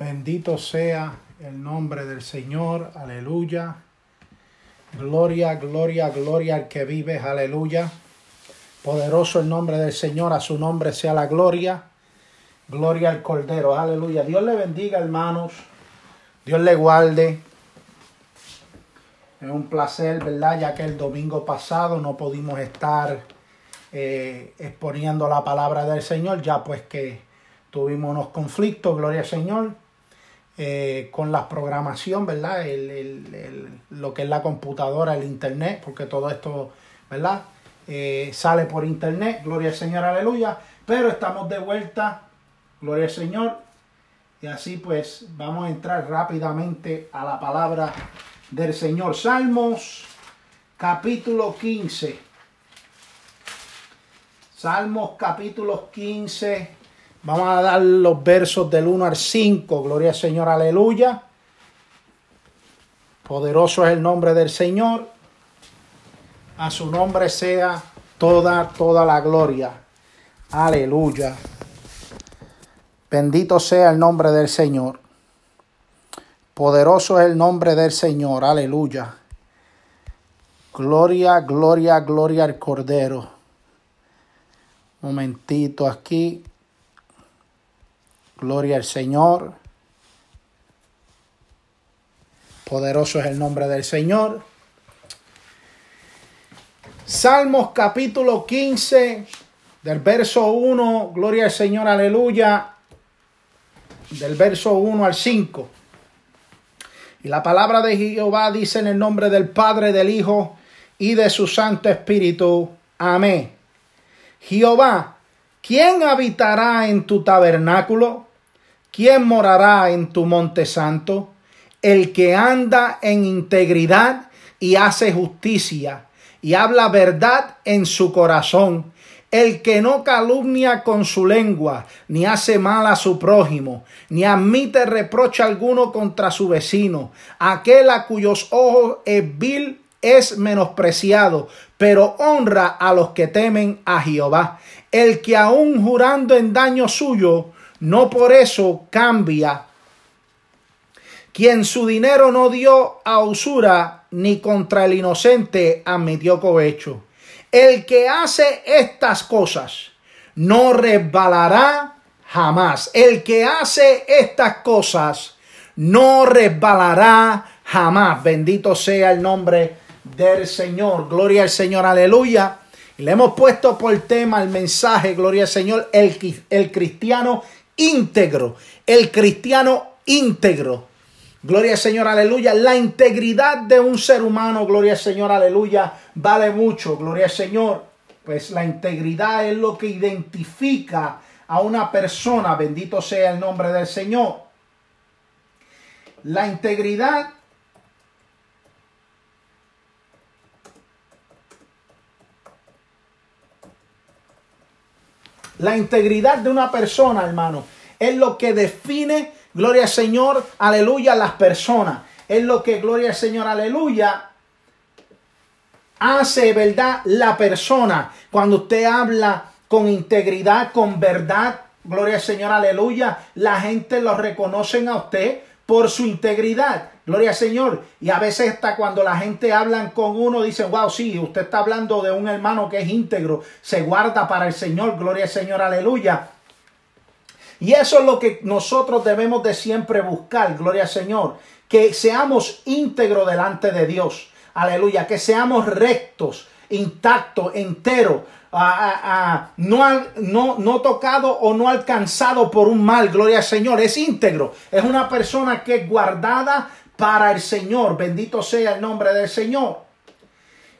Bendito sea el nombre del Señor, aleluya. Gloria, gloria, gloria al que vive, aleluya. Poderoso el nombre del Señor, a su nombre sea la gloria. Gloria al Cordero, aleluya. Dios le bendiga, hermanos. Dios le guarde. Es un placer, ¿verdad? Ya que el domingo pasado no pudimos estar eh, exponiendo la palabra del Señor, ya pues que tuvimos unos conflictos, gloria al Señor, eh, con la programación, ¿verdad? lo que es la computadora, el internet, porque todo esto, ¿verdad? Eh, sale por internet, gloria al Señor, aleluya. Pero estamos de vuelta, gloria al Señor. Y así pues vamos a entrar rápidamente a la palabra del Señor. Salmos capítulo 15. Salmos capítulo 15. Vamos a dar los versos del 1 al 5. Gloria al Señor, aleluya. Poderoso es el nombre del Señor. A su nombre sea toda, toda la gloria. Aleluya. Bendito sea el nombre del Señor. Poderoso es el nombre del Señor. Aleluya. Gloria, gloria, gloria al Cordero. Momentito aquí. Gloria al Señor. Poderoso es el nombre del Señor. Salmos capítulo 15, del verso 1, gloria al Señor, aleluya, del verso 1 al 5. Y la palabra de Jehová dice en el nombre del Padre, del Hijo y de su Santo Espíritu. Amén. Jehová, ¿quién habitará en tu tabernáculo? ¿Quién morará en tu monte santo? El que anda en integridad y hace justicia y habla verdad en su corazón. El que no calumnia con su lengua, ni hace mal a su prójimo, ni admite reproche alguno contra su vecino, aquel a cuyos ojos es vil es menospreciado, pero honra a los que temen a Jehová. El que aun jurando en daño suyo, no por eso cambia. Quien su dinero no dio a usura, ni contra el inocente admitió cohecho. El que hace estas cosas no resbalará jamás. El que hace estas cosas no resbalará jamás. Bendito sea el nombre del Señor. Gloria al Señor, aleluya. Le hemos puesto por tema el mensaje, gloria al Señor, el, el cristiano íntegro, el cristiano íntegro. Gloria al Señor, aleluya. La integridad de un ser humano, gloria al Señor, aleluya, vale mucho, gloria al Señor. Pues la integridad es lo que identifica a una persona, bendito sea el nombre del Señor. La integridad La integridad de una persona, hermano, es lo que define, gloria al Señor, aleluya, las personas. Es lo que, gloria al Señor, aleluya, hace, ¿verdad? La persona. Cuando usted habla con integridad, con verdad, gloria al Señor, aleluya, la gente lo reconoce a usted por su integridad. Gloria al Señor. Y a veces hasta cuando la gente habla con uno, dicen, wow, sí, usted está hablando de un hermano que es íntegro, se guarda para el Señor. Gloria al Señor, aleluya. Y eso es lo que nosotros debemos de siempre buscar, gloria al Señor, que seamos íntegros delante de Dios, aleluya, que seamos rectos, intactos, enteros, no, no, no tocado o no alcanzado por un mal, gloria al Señor, es íntegro, es una persona que es guardada para el Señor. Bendito sea el nombre del Señor.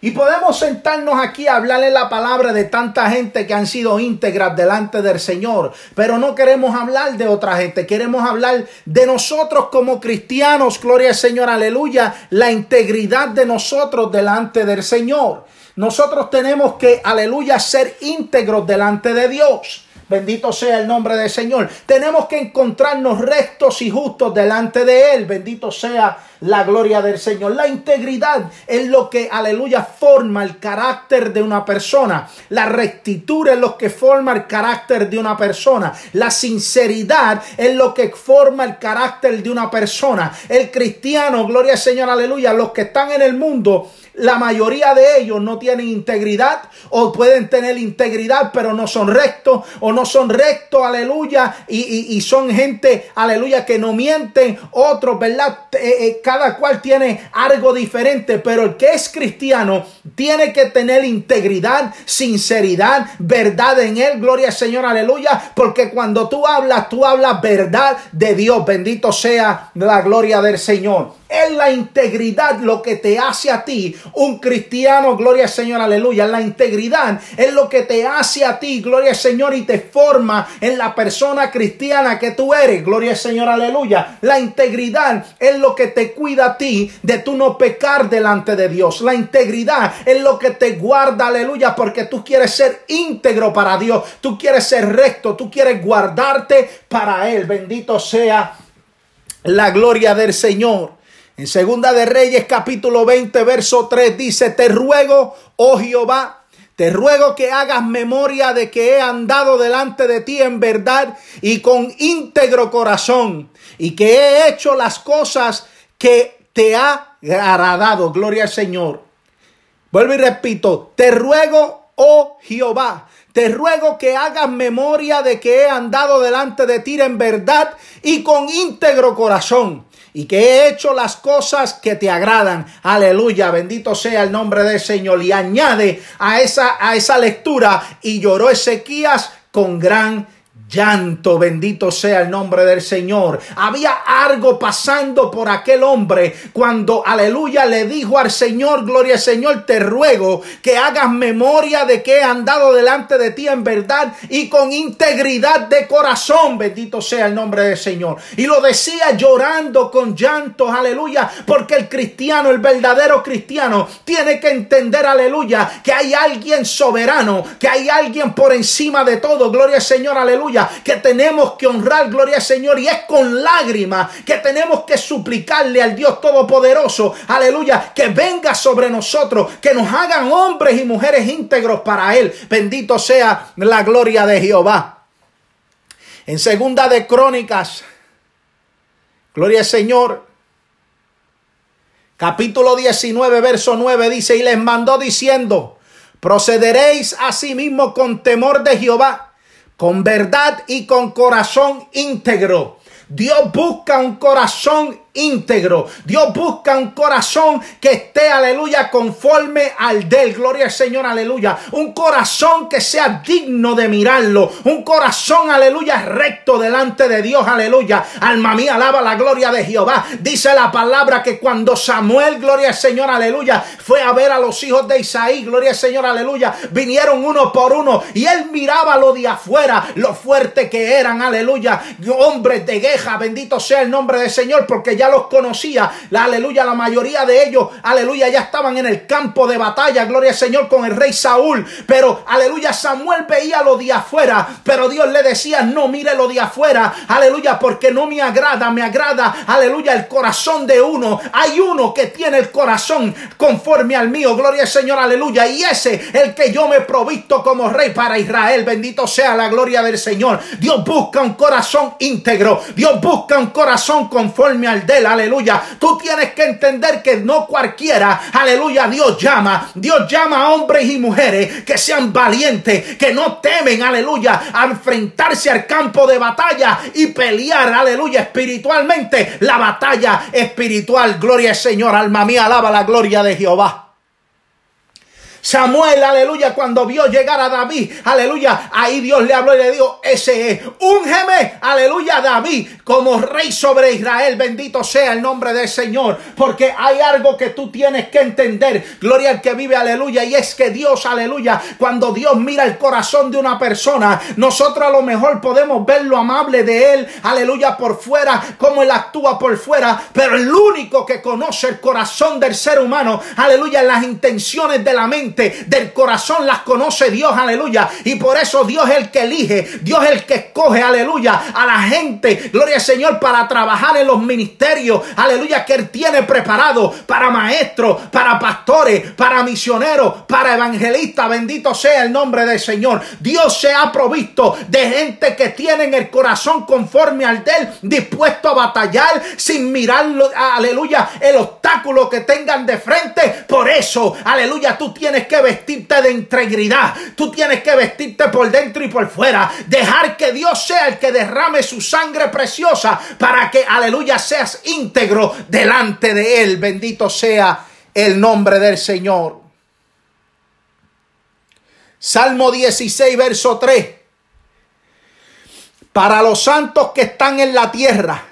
Y podemos sentarnos aquí a hablarle la palabra de tanta gente que han sido íntegras delante del Señor. Pero no queremos hablar de otra gente. Queremos hablar de nosotros como cristianos. Gloria al Señor, aleluya. La integridad de nosotros delante del Señor. Nosotros tenemos que, aleluya, ser íntegros delante de Dios. Bendito sea el nombre del Señor. Tenemos que encontrarnos rectos y justos delante de Él. Bendito sea la gloria del Señor. La integridad es lo que, aleluya, forma el carácter de una persona. La rectitud es lo que forma el carácter de una persona. La sinceridad es lo que forma el carácter de una persona. El cristiano, gloria al Señor, aleluya, los que están en el mundo la mayoría de ellos no tienen integridad o pueden tener integridad pero no son rectos o no son rectos, aleluya, y, son gente, aleluya, que no mienten, otros, ¿verdad? Eh, eh, cada cual tiene algo diferente, pero el que es cristiano tiene que tener integridad, sinceridad, verdad en él, gloria al Señor, aleluya, porque cuando tú hablas, tú hablas verdad de Dios, bendito sea la gloria del Señor. Es la integridad lo que te hace a ti un cristiano, gloria al Señor, aleluya. La integridad es lo que te hace a ti, gloria al Señor, y te forma en la persona cristiana que tú eres, gloria al Señor, aleluya. La integridad es lo que te cuida a ti de tú no pecar delante de Dios. La integridad es lo que te guarda, aleluya, porque tú quieres ser íntegro para Dios, tú quieres ser recto, tú quieres guardarte para Él. Bendito sea la gloria del Señor. En Segunda de Reyes capítulo 20 verso 3 dice, te ruego, oh Jehová, te ruego que hagas memoria de que he andado delante de ti en verdad y con íntegro corazón y que he hecho las cosas que te ha agradado. Gloria al Señor. Vuelvo y repito, te ruego, oh Jehová, te ruego que hagas memoria de que he andado delante de ti en verdad y con íntegro corazón y que he hecho las cosas que te agradan. Aleluya, bendito sea el nombre del Señor. Y añade a esa, a esa lectura, y lloró Ezequías con gran llanto, bendito sea el nombre del Señor. Había algo pasando por aquel hombre cuando, aleluya, le dijo al Señor, gloria al Señor, te ruego que hagas memoria de que he andado delante de ti en verdad y con integridad de corazón, bendito sea el nombre del Señor. Y lo decía llorando con llantos, aleluya, porque el cristiano, el verdadero cristiano, tiene que entender, aleluya, que hay alguien soberano, que hay alguien por encima de todo, gloria al Señor, aleluya que tenemos que honrar, gloria al Señor, y es con lágrimas que tenemos que suplicarle al Dios Todopoderoso, aleluya, que venga sobre nosotros, que nos hagan hombres y mujeres íntegros para Él. Bendito sea la gloria de Jehová. En segunda de Crónicas, gloria al Señor, capítulo 19, verso 9 dice, y les mandó diciendo, procederéis asimismo con temor de Jehová con verdad y con corazón íntegro. Dios busca un corazón íntegro. Dios busca un corazón que esté, aleluya, conforme al del. Gloria al Señor, aleluya. Un corazón que sea digno de mirarlo. Un corazón, aleluya, recto delante de Dios, aleluya. Alma mía, alaba la gloria de Jehová. Dice la palabra que cuando Samuel, gloria al Señor, aleluya, fue a ver a los hijos de Isaí, gloria al Señor, aleluya, vinieron uno por uno y él miraba lo de afuera, lo fuerte que eran, aleluya, hombres de guerra, bendito sea el nombre del Señor, porque ya los conocía. Aleluya, la mayoría de ellos, aleluya, ya estaban en el campo de batalla, gloria al Señor, con el rey Saúl. Pero, aleluya, Samuel veía lo de afuera, pero Dios le decía, no mire lo de afuera, aleluya, porque no me agrada, me agrada, aleluya, el corazón de uno. Hay uno que tiene el corazón conforme al mío, gloria al Señor, aleluya. Y ese, el que yo me he provisto como rey para Israel, bendito sea la gloria del Señor. Dios busca un corazón íntegro, Dios busca un corazón conforme al aleluya. Tú tienes que entender que no cualquiera, aleluya, Dios llama. Dios llama a hombres y mujeres que sean valientes, que no temen, aleluya, a enfrentarse al campo de batalla y pelear, aleluya, espiritualmente la batalla espiritual. Gloria al Señor, alma mía, alaba la gloria de Jehová. Samuel, aleluya, cuando vio llegar a David, aleluya, ahí Dios le habló y le dijo, ese es, úngeme, aleluya, David, como rey sobre Israel, bendito sea el nombre del Señor, porque hay algo que tú tienes que entender, gloria al que vive, aleluya, y es que Dios, aleluya, cuando Dios mira el corazón de una persona, nosotros a lo mejor podemos ver lo amable de él, aleluya, por fuera, cómo él actúa por fuera, pero el único que conoce el corazón del ser humano, aleluya, las intenciones de la mente, del corazón las conoce Dios, aleluya. Y por eso Dios es el que elige, Dios es el que escoge, aleluya, a la gente, gloria al Señor, para trabajar en los ministerios, aleluya, que Él tiene preparado para maestros, para pastores, para misioneros, para evangelistas. Bendito sea el nombre del Señor. Dios se ha provisto de gente que tienen el corazón conforme al de Él, dispuesto a batallar sin mirar, aleluya, el obstáculo que tengan de frente. Por eso, aleluya, tú tienes que vestirte de integridad. Tú tienes que vestirte por dentro y por fuera. Dejar que Dios sea el que derrame su sangre preciosa para que, aleluya, seas íntegro delante de Él. Bendito sea el nombre del Señor. Salmo 16, verso 3. Para los santos que están en la tierra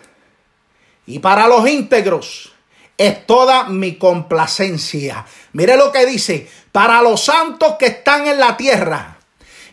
y para los íntegros es toda mi complacencia. Mire lo que dice, para los santos que están en la tierra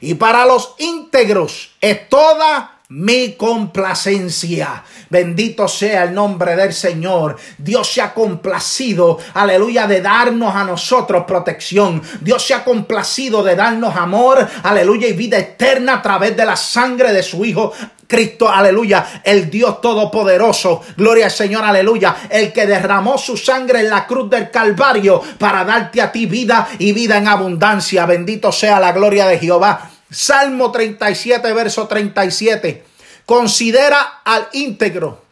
y para los íntegros es toda mi complacencia. Bendito sea el nombre del Señor. Dios se ha complacido, aleluya, de darnos a nosotros protección. Dios se ha complacido de darnos amor, aleluya, y vida eterna a través de la sangre de su Hijo Cristo, aleluya, el Dios Todopoderoso, gloria al Señor, aleluya, el que derramó su sangre en la cruz del Calvario para darte a ti vida y vida en abundancia. Bendito sea la gloria de Jehová. Salmo 37, verso 37. Considera al íntegro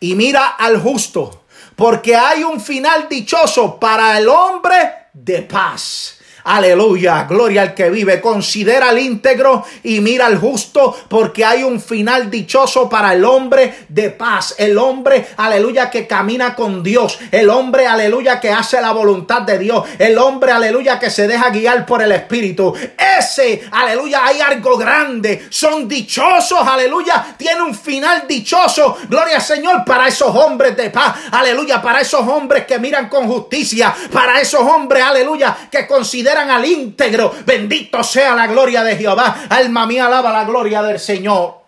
y mira al justo, porque hay un final dichoso para el hombre de paz. Aleluya, gloria al que vive. Considera al íntegro y mira al justo, porque hay un final dichoso para el hombre de paz. El hombre, aleluya, que camina con Dios. El hombre, aleluya, que hace la voluntad de Dios. El hombre, aleluya, que se deja guiar por el Espíritu. Ese, aleluya, hay algo grande. Son dichosos, aleluya. Tiene un final dichoso. Gloria al Señor para esos hombres de paz. Aleluya, para esos hombres que miran con justicia. Para esos hombres, aleluya, que consideran al íntegro. Bendito sea la gloria de Jehová. Alma mía, alaba la gloria del Señor.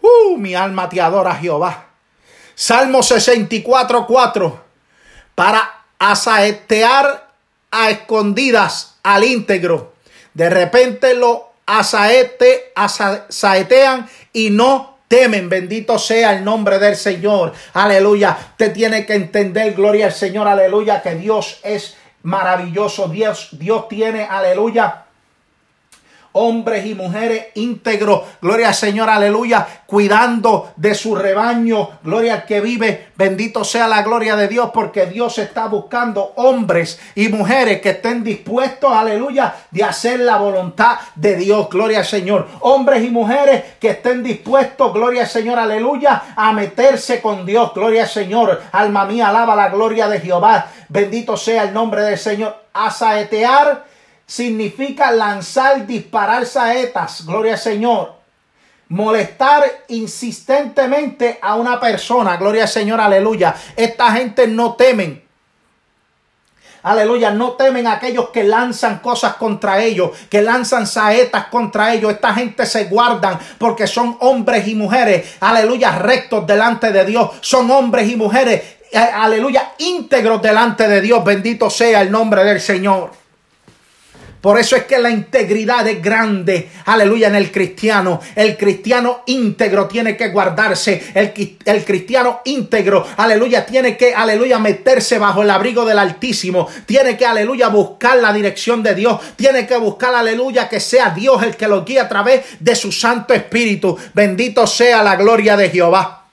Uh, mi alma te adora Jehová. Salmo 64, 4. Para asaetear a escondidas al íntegro. De repente lo asaete, asaetean y no temen. Bendito sea el nombre del Señor. Aleluya. Usted tiene que entender, gloria al Señor. Aleluya, que Dios es maravilloso. Dios, Dios tiene, aleluya, hombres y mujeres íntegros, gloria al Señor, aleluya, cuidando de su rebaño, gloria al que vive, bendito sea la gloria de Dios, porque Dios está buscando hombres y mujeres que estén dispuestos, aleluya, de hacer la voluntad de Dios, gloria al Señor, hombres y mujeres que estén dispuestos, gloria al Señor, aleluya, a meterse con Dios, gloria al Señor, alma mía, alaba la gloria de Jehová, bendito sea el nombre del Señor, a saetear, significa lanzar, disparar saetas, gloria al Señor. Molestar insistentemente a una persona, gloria al Señor, aleluya. Esta gente no temen. Aleluya, no temen a aquellos que lanzan cosas contra ellos, que lanzan saetas contra ellos. Esta gente se guardan porque son hombres y mujeres, aleluya, rectos delante de Dios. Son hombres y mujeres, eh, aleluya, íntegros delante de Dios. Bendito sea el nombre del Señor. Por eso es que la integridad es grande, aleluya, en el cristiano. El cristiano íntegro tiene que guardarse. El, el, cristiano íntegro, aleluya, tiene que, aleluya, meterse bajo el abrigo del Altísimo. Tiene que, aleluya, buscar la dirección de Dios. Tiene que buscar, aleluya, que sea Dios el que lo guíe a través de su Santo Espíritu. Bendito sea la gloria de Jehová.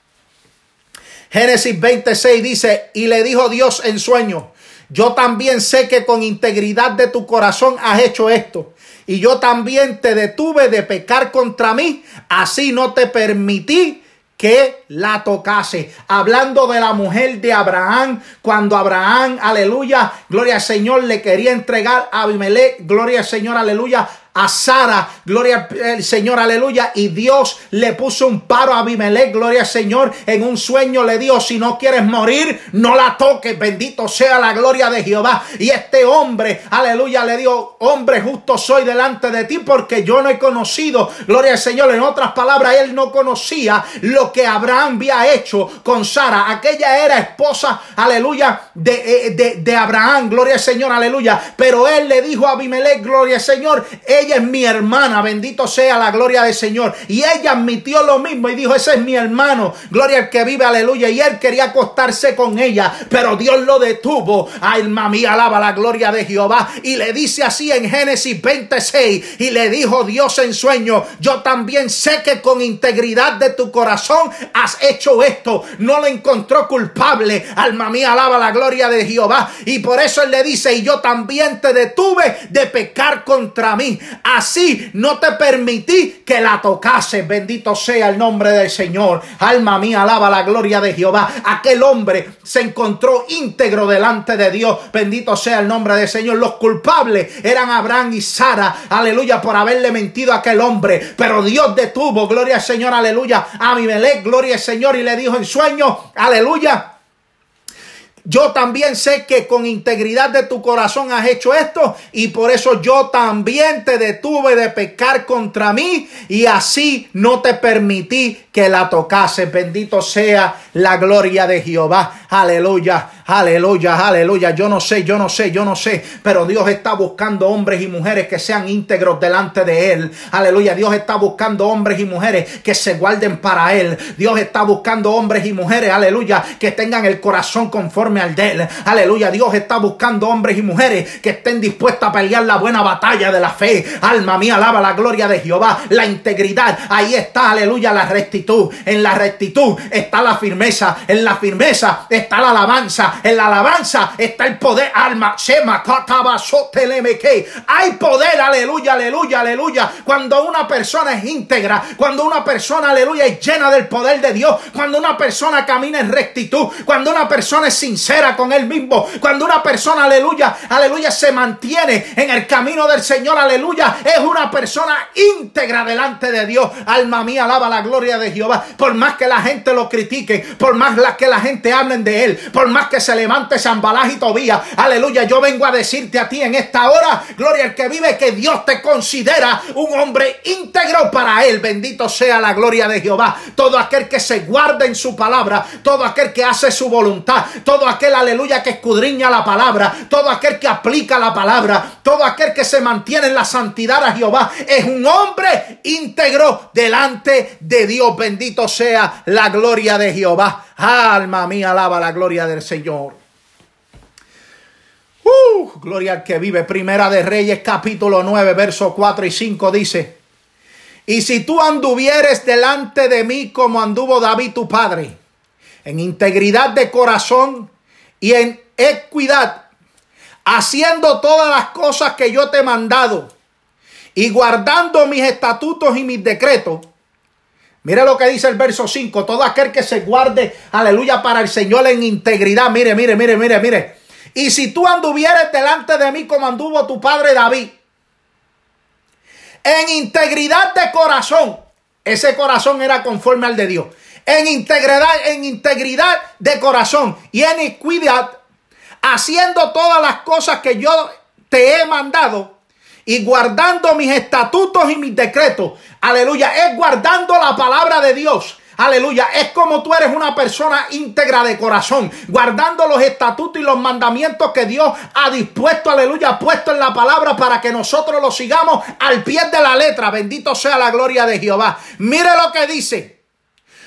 Génesis 26 dice, y le dijo Dios en sueño, yo también sé que con integridad de tu corazón has hecho esto. Y yo también te detuve de pecar contra mí. Así no te permití que la tocase. Hablando de la mujer de Abraham, cuando Abraham, aleluya, gloria al Señor, le quería entregar a Abimelech, gloria al Señor, aleluya, a Sara, gloria al Señor, aleluya, y Dios le puso un paro a Abimelech, gloria al Señor, en un sueño le dijo, si no quieres morir, no la toques, bendito sea la gloria de Jehová. Y este hombre, aleluya, le dijo, hombre justo soy delante de ti porque yo no he conocido, gloria al Señor, en otras palabras, él no conocía lo que Abraham había hecho con Sara, aquella era esposa, aleluya, de, eh, de, de Abraham, gloria al Señor, aleluya, pero él le dijo a Abimelech, gloria al Señor, ella es mi hermana, bendito sea la gloria del Señor. Y ella admitió lo mismo y dijo, ese es mi hermano, gloria al que vive, aleluya. Y él quería acostarse con ella, pero Dios lo detuvo. Alma mía, alaba la gloria de Jehová. Y le dice así en Génesis 26, y le dijo Dios en sueño, yo también sé que con integridad de tu corazón has hecho esto. No lo encontró culpable. Alma mía, alaba la gloria de Jehová. Y por eso él le dice, y yo también te detuve de pecar contra mí. Así no te permití que la tocase. Bendito sea el nombre del Señor. Alma mía, alaba la gloria de Jehová. Aquel hombre se encontró íntegro delante de Dios. Bendito sea el nombre del Señor. Los culpables eran Abraham y Sara. Aleluya, por haberle mentido a aquel hombre. Pero Dios detuvo, gloria al Señor, aleluya. A mi gloria al Señor. Y le dijo en sueño, aleluya yo también sé que con integridad de tu corazón has hecho esto y por eso yo también te detuve de pecar contra mí y así no te permití que la tocase. Bendito sea la gloria de Jehová. Aleluya, aleluya, aleluya. Yo no sé, yo no sé, yo no sé, pero Dios está buscando hombres y mujeres que sean íntegros delante de Él. Aleluya, Dios está buscando hombres y mujeres que se guarden para Él. Dios está buscando hombres y mujeres, aleluya, que tengan el corazón conforme al de él. Aleluya. Dios está buscando hombres y mujeres que estén dispuestos a pelear la buena batalla de la fe. Alma mía, alaba la gloria de Jehová. La integridad. Ahí está, aleluya, la rectitud. En la rectitud está la firmeza. En la firmeza está la alabanza. En la alabanza está el poder. Alma, Shema, Hay poder, aleluya, aleluya, aleluya. Cuando una persona es íntegra, cuando una persona, aleluya, es llena del poder de Dios, cuando una persona camina en rectitud, cuando una persona es sincera con él mismo. Cuando una persona, aleluya, aleluya, se mantiene en el camino del Señor, aleluya, es una persona íntegra delante de Dios. Alma mía, alaba la gloria de Jehová. Por más que la gente lo critique, por más que la gente hablen de él, por más que se levante Zambalaj y Tobía, aleluya, yo vengo a decirte a ti en esta hora, gloria al que vive, que Dios te considera un hombre íntegro para él. Bendito sea la gloria de Jehová. Todo aquel que se guarda en su palabra, todo aquel que hace su voluntad, todo aquel aleluya que escudriña la palabra, todo aquel que aplica la palabra, todo aquel que se mantiene en la santidad a Jehová, es un hombre íntegro delante de Dios. Bendito sea la gloria de Jehová. Alma mía, alaba la gloria del Señor. Uh, gloria al que vive. Primera de Reyes, capítulo 9, versos 4 y 5 dice: Y si tú anduvieres delante de mí como anduvo David tu padre, en integridad de corazón y en equidad, haciendo todas las cosas que yo te he mandado y guardando mis estatutos y mis decretos. Mire lo que dice el verso 5, todo aquel que se guarde, aleluya, para el Señor en integridad. Mire, mire, mire, mire, mire. Y si tú anduvieres delante de mí como anduvo tu padre David, en integridad de corazón, ese corazón era conforme al de Dios en integridad, en integridad de corazón y en equidad, haciendo todas las cosas que yo te he mandado y guardando mis estatutos y mis decretos. Aleluya, es guardando la palabra de Dios. Aleluya, es como tú eres una persona íntegra de corazón, guardando los estatutos y los mandamientos que Dios ha dispuesto, aleluya, puesto en la palabra para que nosotros los sigamos al pie de la letra. Bendito sea la gloria de Jehová. Mire lo que dice.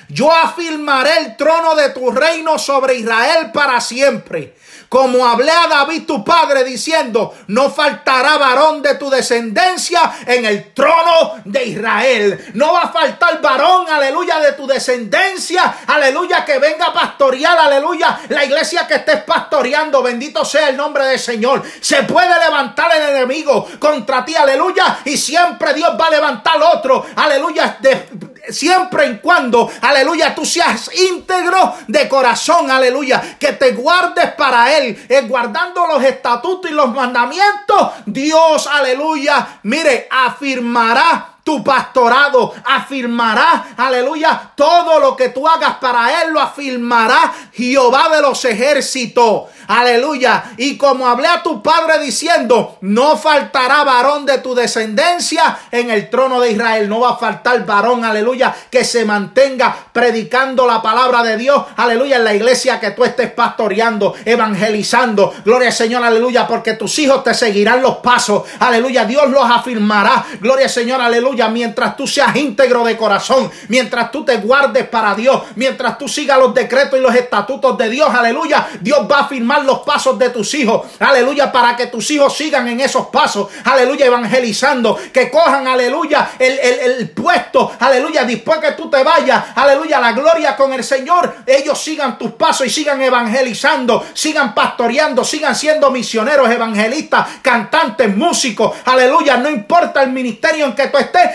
Yo afirmaré el trono de tu reino sobre Israel para siempre. Como hablé a David tu padre diciendo, no faltará varón de tu descendencia en el trono de Israel. No va a faltar varón, aleluya, de tu descendencia, aleluya, que venga a pastorear, aleluya, la iglesia que estés pastoreando. Bendito sea el nombre del Señor. Se puede levantar el enemigo contra ti, aleluya, y siempre Dios va a levantar otro, aleluya, de, siempre en cuando, aleluya, tú seas íntegro de corazón, aleluya, que te guardes para Él, eh, guardando los estatutos y los mandamientos, Dios, aleluya, mire, afirmará tu pastorado, afirmará, aleluya, todo lo que tú hagas para Él lo afirmará Jehová de los ejércitos. Aleluya. Y como hablé a tu padre diciendo, no faltará varón de tu descendencia en el trono de Israel. No va a faltar varón, aleluya, que se mantenga predicando la palabra de Dios. Aleluya, en la iglesia que tú estés pastoreando, evangelizando. Gloria al Señor, aleluya, porque tus hijos te seguirán los pasos. Aleluya, Dios los afirmará. Gloria al Señor, aleluya, mientras tú seas íntegro de corazón, mientras tú te guardes para Dios, mientras tú sigas los decretos y los estatutos de Dios. Aleluya, Dios va a afirmar los pasos de tus hijos. Aleluya, para que tus hijos sigan en esos pasos. Aleluya, evangelizando. Que cojan, aleluya, el, el puesto. Aleluya, después que tú te vayas. Aleluya, la gloria con el Señor. Ellos sigan tus pasos y sigan evangelizando. Sigan pastoreando. Sigan siendo misioneros, evangelistas, cantantes, músicos. Aleluya, no importa el ministerio en que tú estés.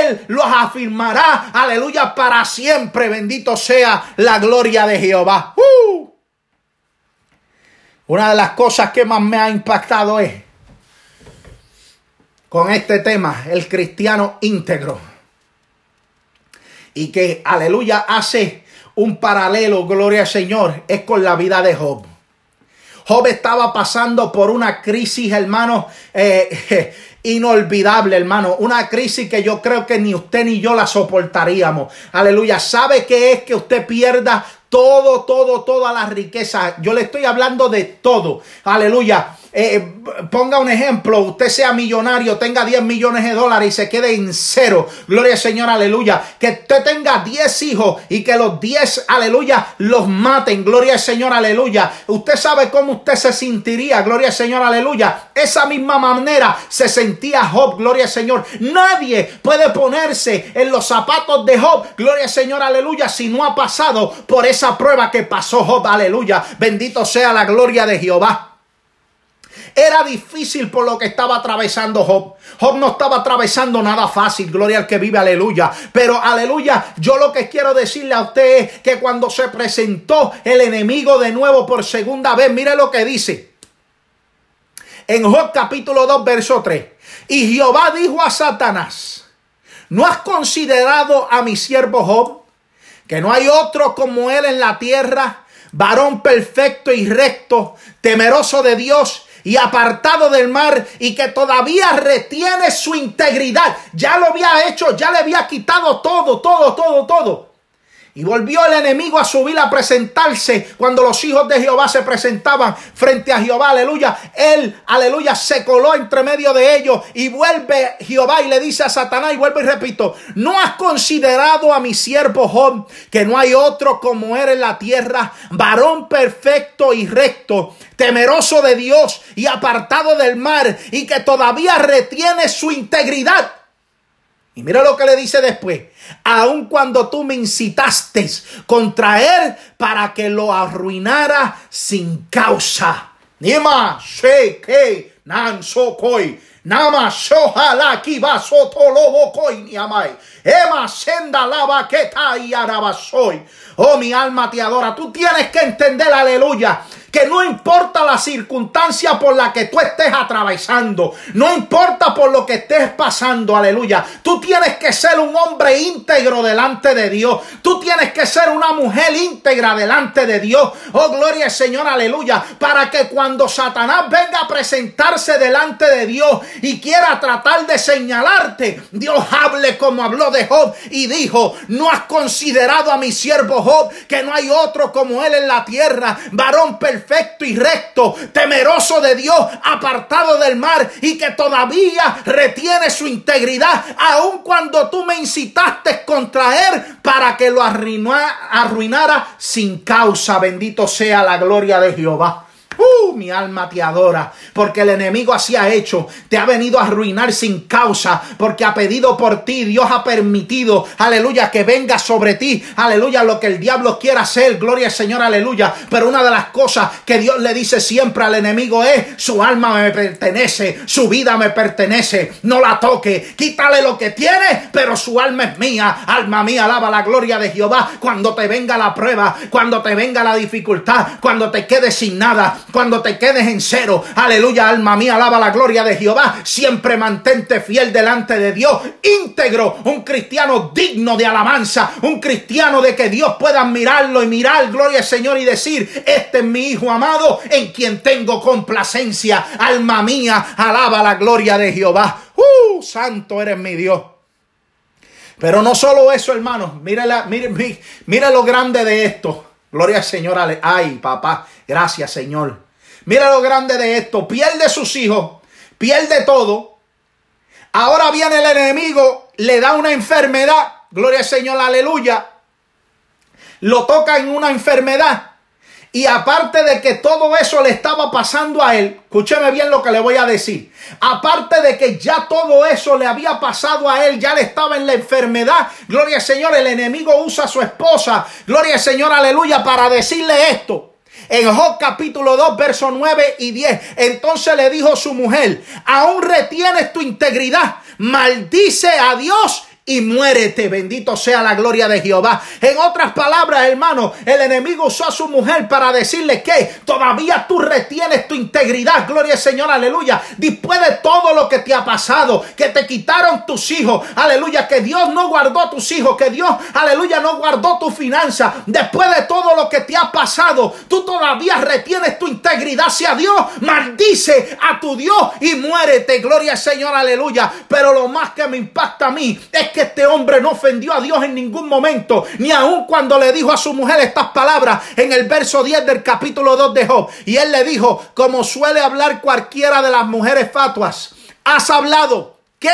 Él los afirmará. Aleluya, para siempre. Bendito sea la gloria de Jehová. ¡Uh! Una de las cosas que más me ha impactado es con este tema, el cristiano íntegro. Y que, aleluya, hace un paralelo, gloria al Señor, es con la vida de Job. Job estaba pasando por una crisis, hermano, eh, inolvidable, hermano. Una crisis que yo creo que ni usted ni yo la soportaríamos. Aleluya. ¿Sabe qué es que usted pierda todo, todo, toda la riqueza. Yo le estoy hablando de todo. Aleluya. Eh, ponga un ejemplo, usted sea millonario, tenga 10 millones de dólares y se quede en cero. Gloria al Señor, aleluya. Que usted tenga 10 hijos y que los 10, aleluya, los maten. Gloria al Señor, aleluya. Usted sabe cómo usted se sentiría. Gloria al Señor, aleluya. Esa misma manera se sentía Job. Gloria al Señor. Nadie puede ponerse en los zapatos de Job. Gloria al Señor, aleluya. Si no ha pasado por esa prueba que pasó Job. Aleluya. Bendito sea la gloria de Jehová. Era difícil por lo que estaba atravesando Job. Job no estaba atravesando nada fácil, gloria al que vive, aleluya. Pero aleluya, yo lo que quiero decirle a usted es que cuando se presentó el enemigo de nuevo por segunda vez, mire lo que dice. En Job capítulo 2, verso 3. Y Jehová dijo a Satanás, ¿no has considerado a mi siervo Job? Que no hay otro como él en la tierra, varón perfecto y recto, temeroso de Dios y apartado del mar y que todavía retiene su integridad. Ya lo había hecho, ya le había quitado todo, todo, todo, todo. Y volvió el enemigo a subir a presentarse cuando los hijos de Jehová se presentaban frente a Jehová, aleluya. Él, aleluya, se coló entre medio de ellos y vuelve Jehová y le dice a Satanás y vuelve y repito, ¿no has considerado a mi siervo Job que no hay otro como él en la tierra, varón perfecto y recto, temeroso de Dios y apartado del mar y que todavía retiene su integridad? Y mira lo que le dice después. Aun cuando tú me incitaste contra él para que lo arruinara sin causa. Nima sheke nan sokoi. Nama shohala kiba soto lobo koi ni amai. Ema senda lava keta y arabasoy. Oh, mi alma te adora. Tú tienes que entender, aleluya, no importa la circunstancia por la que tú estés atravesando, no importa por lo que estés pasando, aleluya, tú tienes que ser un hombre íntegro delante de Dios, tú tienes que ser una mujer íntegra delante de Dios, oh gloria al Señor, aleluya, para que cuando Satanás venga a presentarse delante de Dios y quiera tratar de señalarte, Dios hable como habló de Job y dijo, no has considerado a mi siervo Job, que no hay otro como él en la tierra, varón perfecto perfecto y recto, temeroso de Dios, apartado del mar y que todavía retiene su integridad, aun cuando tú me incitaste contra él para que lo arruinara, arruinara sin causa. Bendito sea la gloria de Jehová. Uh, mi alma te adora, porque el enemigo así ha hecho, te ha venido a arruinar sin causa, porque ha pedido por ti, Dios ha permitido, aleluya, que venga sobre ti, aleluya, lo que el diablo quiera hacer, gloria al Señor, aleluya. Pero una de las cosas que Dios le dice siempre al enemigo es, su alma me pertenece, su vida me pertenece, no la toque, quítale lo que tiene, pero su alma es mía, alma mía, alaba la gloria de Jehová. Cuando te venga la prueba, cuando te venga la dificultad, cuando te quedes sin nada, cuando te quedes en cero. Aleluya, alma mía, alaba la gloria de Jehová. Siempre mantente fiel delante de Dios, íntegro, un cristiano digno de alabanza, un cristiano de que Dios pueda mirarlo y mirar, gloria al Señor, y decir, este es mi Hijo amado en quien tengo complacencia. Alma mía, alaba la gloria de Jehová. ¡Uh! Santo eres mi Dios. Pero no solo eso, hermanos. Mira, mira, mira lo grande de esto. Gloria al Señor. Ay, papá. Gracias, Señor. Mira lo grande de esto. Pierde sus hijos. Pierde todo. Ahora viene el enemigo. Le da una enfermedad. Gloria al Señor. Aleluya. Lo toca en una enfermedad. Y aparte de que todo eso le estaba pasando a él, escúcheme bien lo que le voy a decir. Aparte de que ya todo eso le había pasado a él, ya le estaba en la enfermedad. Gloria al Señor, el enemigo usa a su esposa. Gloria al Señor, aleluya, para decirle esto. En Job capítulo 2, versos 9 y 10. Entonces le dijo su mujer, aún retienes tu integridad, maldice a Dios y muérete. Bendito sea la gloria de Jehová. En otras palabras, hermano, el enemigo usó a su mujer para decirle que todavía tú retienes tu integridad. Gloria al Señor, aleluya. Después de todo lo que te ha pasado, que te quitaron tus hijos, aleluya, que Dios no guardó tus hijos, que Dios, aleluya, no guardó tu finanza. Después de todo lo que te ha pasado, tú todavía retienes tu integridad hacia Dios. Maldice a tu Dios y muérete. Gloria al Señor, aleluya. Pero lo más que me impacta a mí es que este hombre no ofendió a Dios en ningún momento, ni aun cuando le dijo a su mujer estas palabras en el verso 10 del capítulo 2 de Job. Y él le dijo, como suele hablar cualquiera de las mujeres fatuas, has hablado que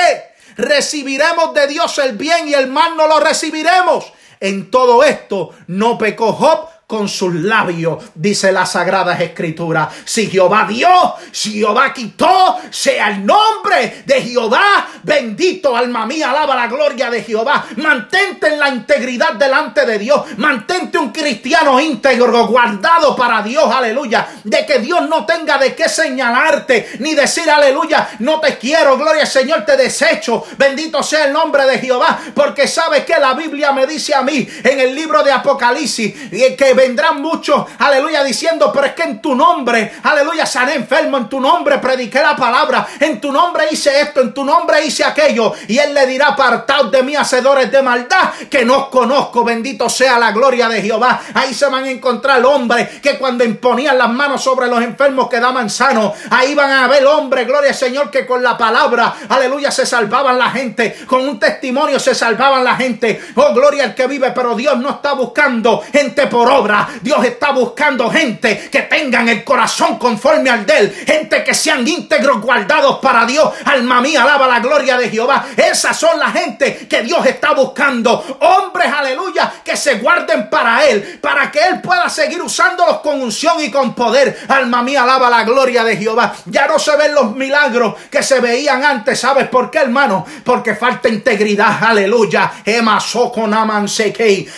recibiremos de Dios el bien y el mal no lo recibiremos. En todo esto no pecó Job con sus labios, dice la Sagrada Escritura. Si Jehová dio, si Jehová quitó, sea el nombre de Jehová. Bendito, alma mía, alaba la gloria de Jehová. Mantente en la integridad delante de Dios, mantente un cristiano íntegro, guardado para Dios, aleluya, de que Dios no tenga de qué señalarte, ni decir, aleluya, no te quiero, gloria al Señor, te desecho, bendito sea el nombre de Jehová, porque sabe que la Biblia me dice a mí en el libro de Apocalipsis que vendrán muchos, aleluya, diciendo, pero es que en tu nombre, aleluya, sané enfermo, en tu nombre prediqué la palabra, en tu nombre hice esto, en tu nombre hice aquello. Y él le dirá, apartaos de mí, hacedores de maldad, que no conozco, bendito sea la gloria de Jehová. Ahí se van a encontrar hombres que cuando imponían las manos sobre los enfermos quedaban sanos. Ahí van a ver hombres, gloria al Señor, que con la palabra, aleluya, se salvaban la gente, con un testimonio se salvaban la gente. Oh, gloria al que vive, pero Dios no está buscando gente por obra. Dios está buscando gente que tengan el corazón conforme al de él. Gente que sean íntegros, guardados para Dios. Alma mía, alaba la gloria de Jehová. Esas son la gente que Dios está buscando. Hombres, aleluya, que se guarden para él. Para que él pueda seguir usándolos con unción y con poder. Alma mía, alaba la gloria de Jehová. Ya no se ven los milagros que se veían antes. ¿Sabes por qué, hermano? Porque falta integridad. Aleluya.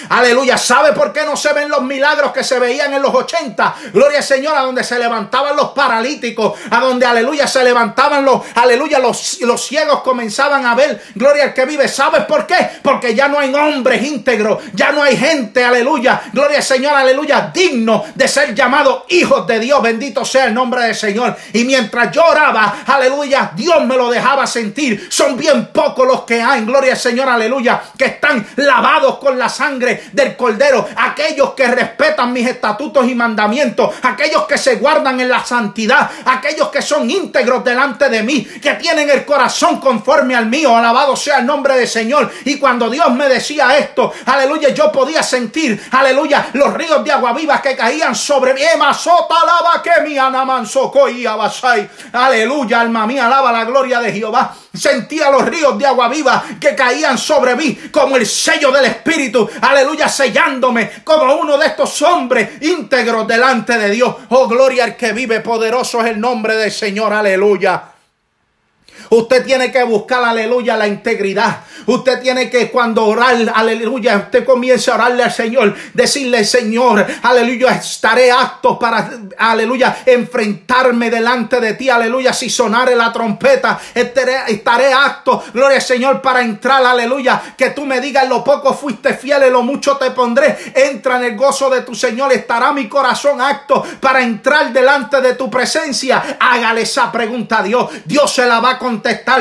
Aleluya. ¿Sabe por qué no se ven los milagros? Milagros que se veían en los 80. Gloria al Señor, a donde se levantaban los paralíticos, a donde, aleluya, se levantaban los, aleluya, los, los ciegos comenzaban a ver, gloria al que vive. ¿Sabes por qué? Porque ya no hay hombres íntegros, ya no hay gente, aleluya, gloria al Señor, aleluya, digno de ser llamado hijos de Dios. Bendito sea el nombre del Señor. Y mientras yo oraba, aleluya, Dios me lo dejaba sentir. Son bien pocos los que hay, gloria al Señor, aleluya, que están lavados con la sangre del Cordero. Aquellos que respetan mis estatutos y mandamientos, aquellos que se guardan en la santidad, aquellos que son íntegros delante de mí, que tienen el corazón conforme al mío, alabado sea el nombre del Señor. Y cuando Dios me decía esto, aleluya, yo podía sentir, aleluya, los ríos de agua viva que caían sobre mí. que mi Aleluya, alma mía, alaba la gloria de Jehová. Sentía los ríos de agua viva que caían sobre mí como el sello del Espíritu, aleluya, sellándome como uno de estos hombres íntegros delante de Dios. Oh, gloria al que vive, poderoso es el nombre del Señor, aleluya. Usted tiene que buscar, aleluya, la integridad. Usted tiene que cuando orar, aleluya, usted comience a orarle al Señor, decirle, Señor, aleluya, estaré apto para, aleluya, enfrentarme delante de ti, aleluya, si sonare la trompeta, estaré, estaré apto, gloria al Señor, para entrar, aleluya, que tú me digas, lo poco fuiste fiel, y lo mucho te pondré, entra en el gozo de tu Señor, estará mi corazón apto para entrar delante de tu presencia. Hágale esa pregunta a Dios, Dios se la va a contestar,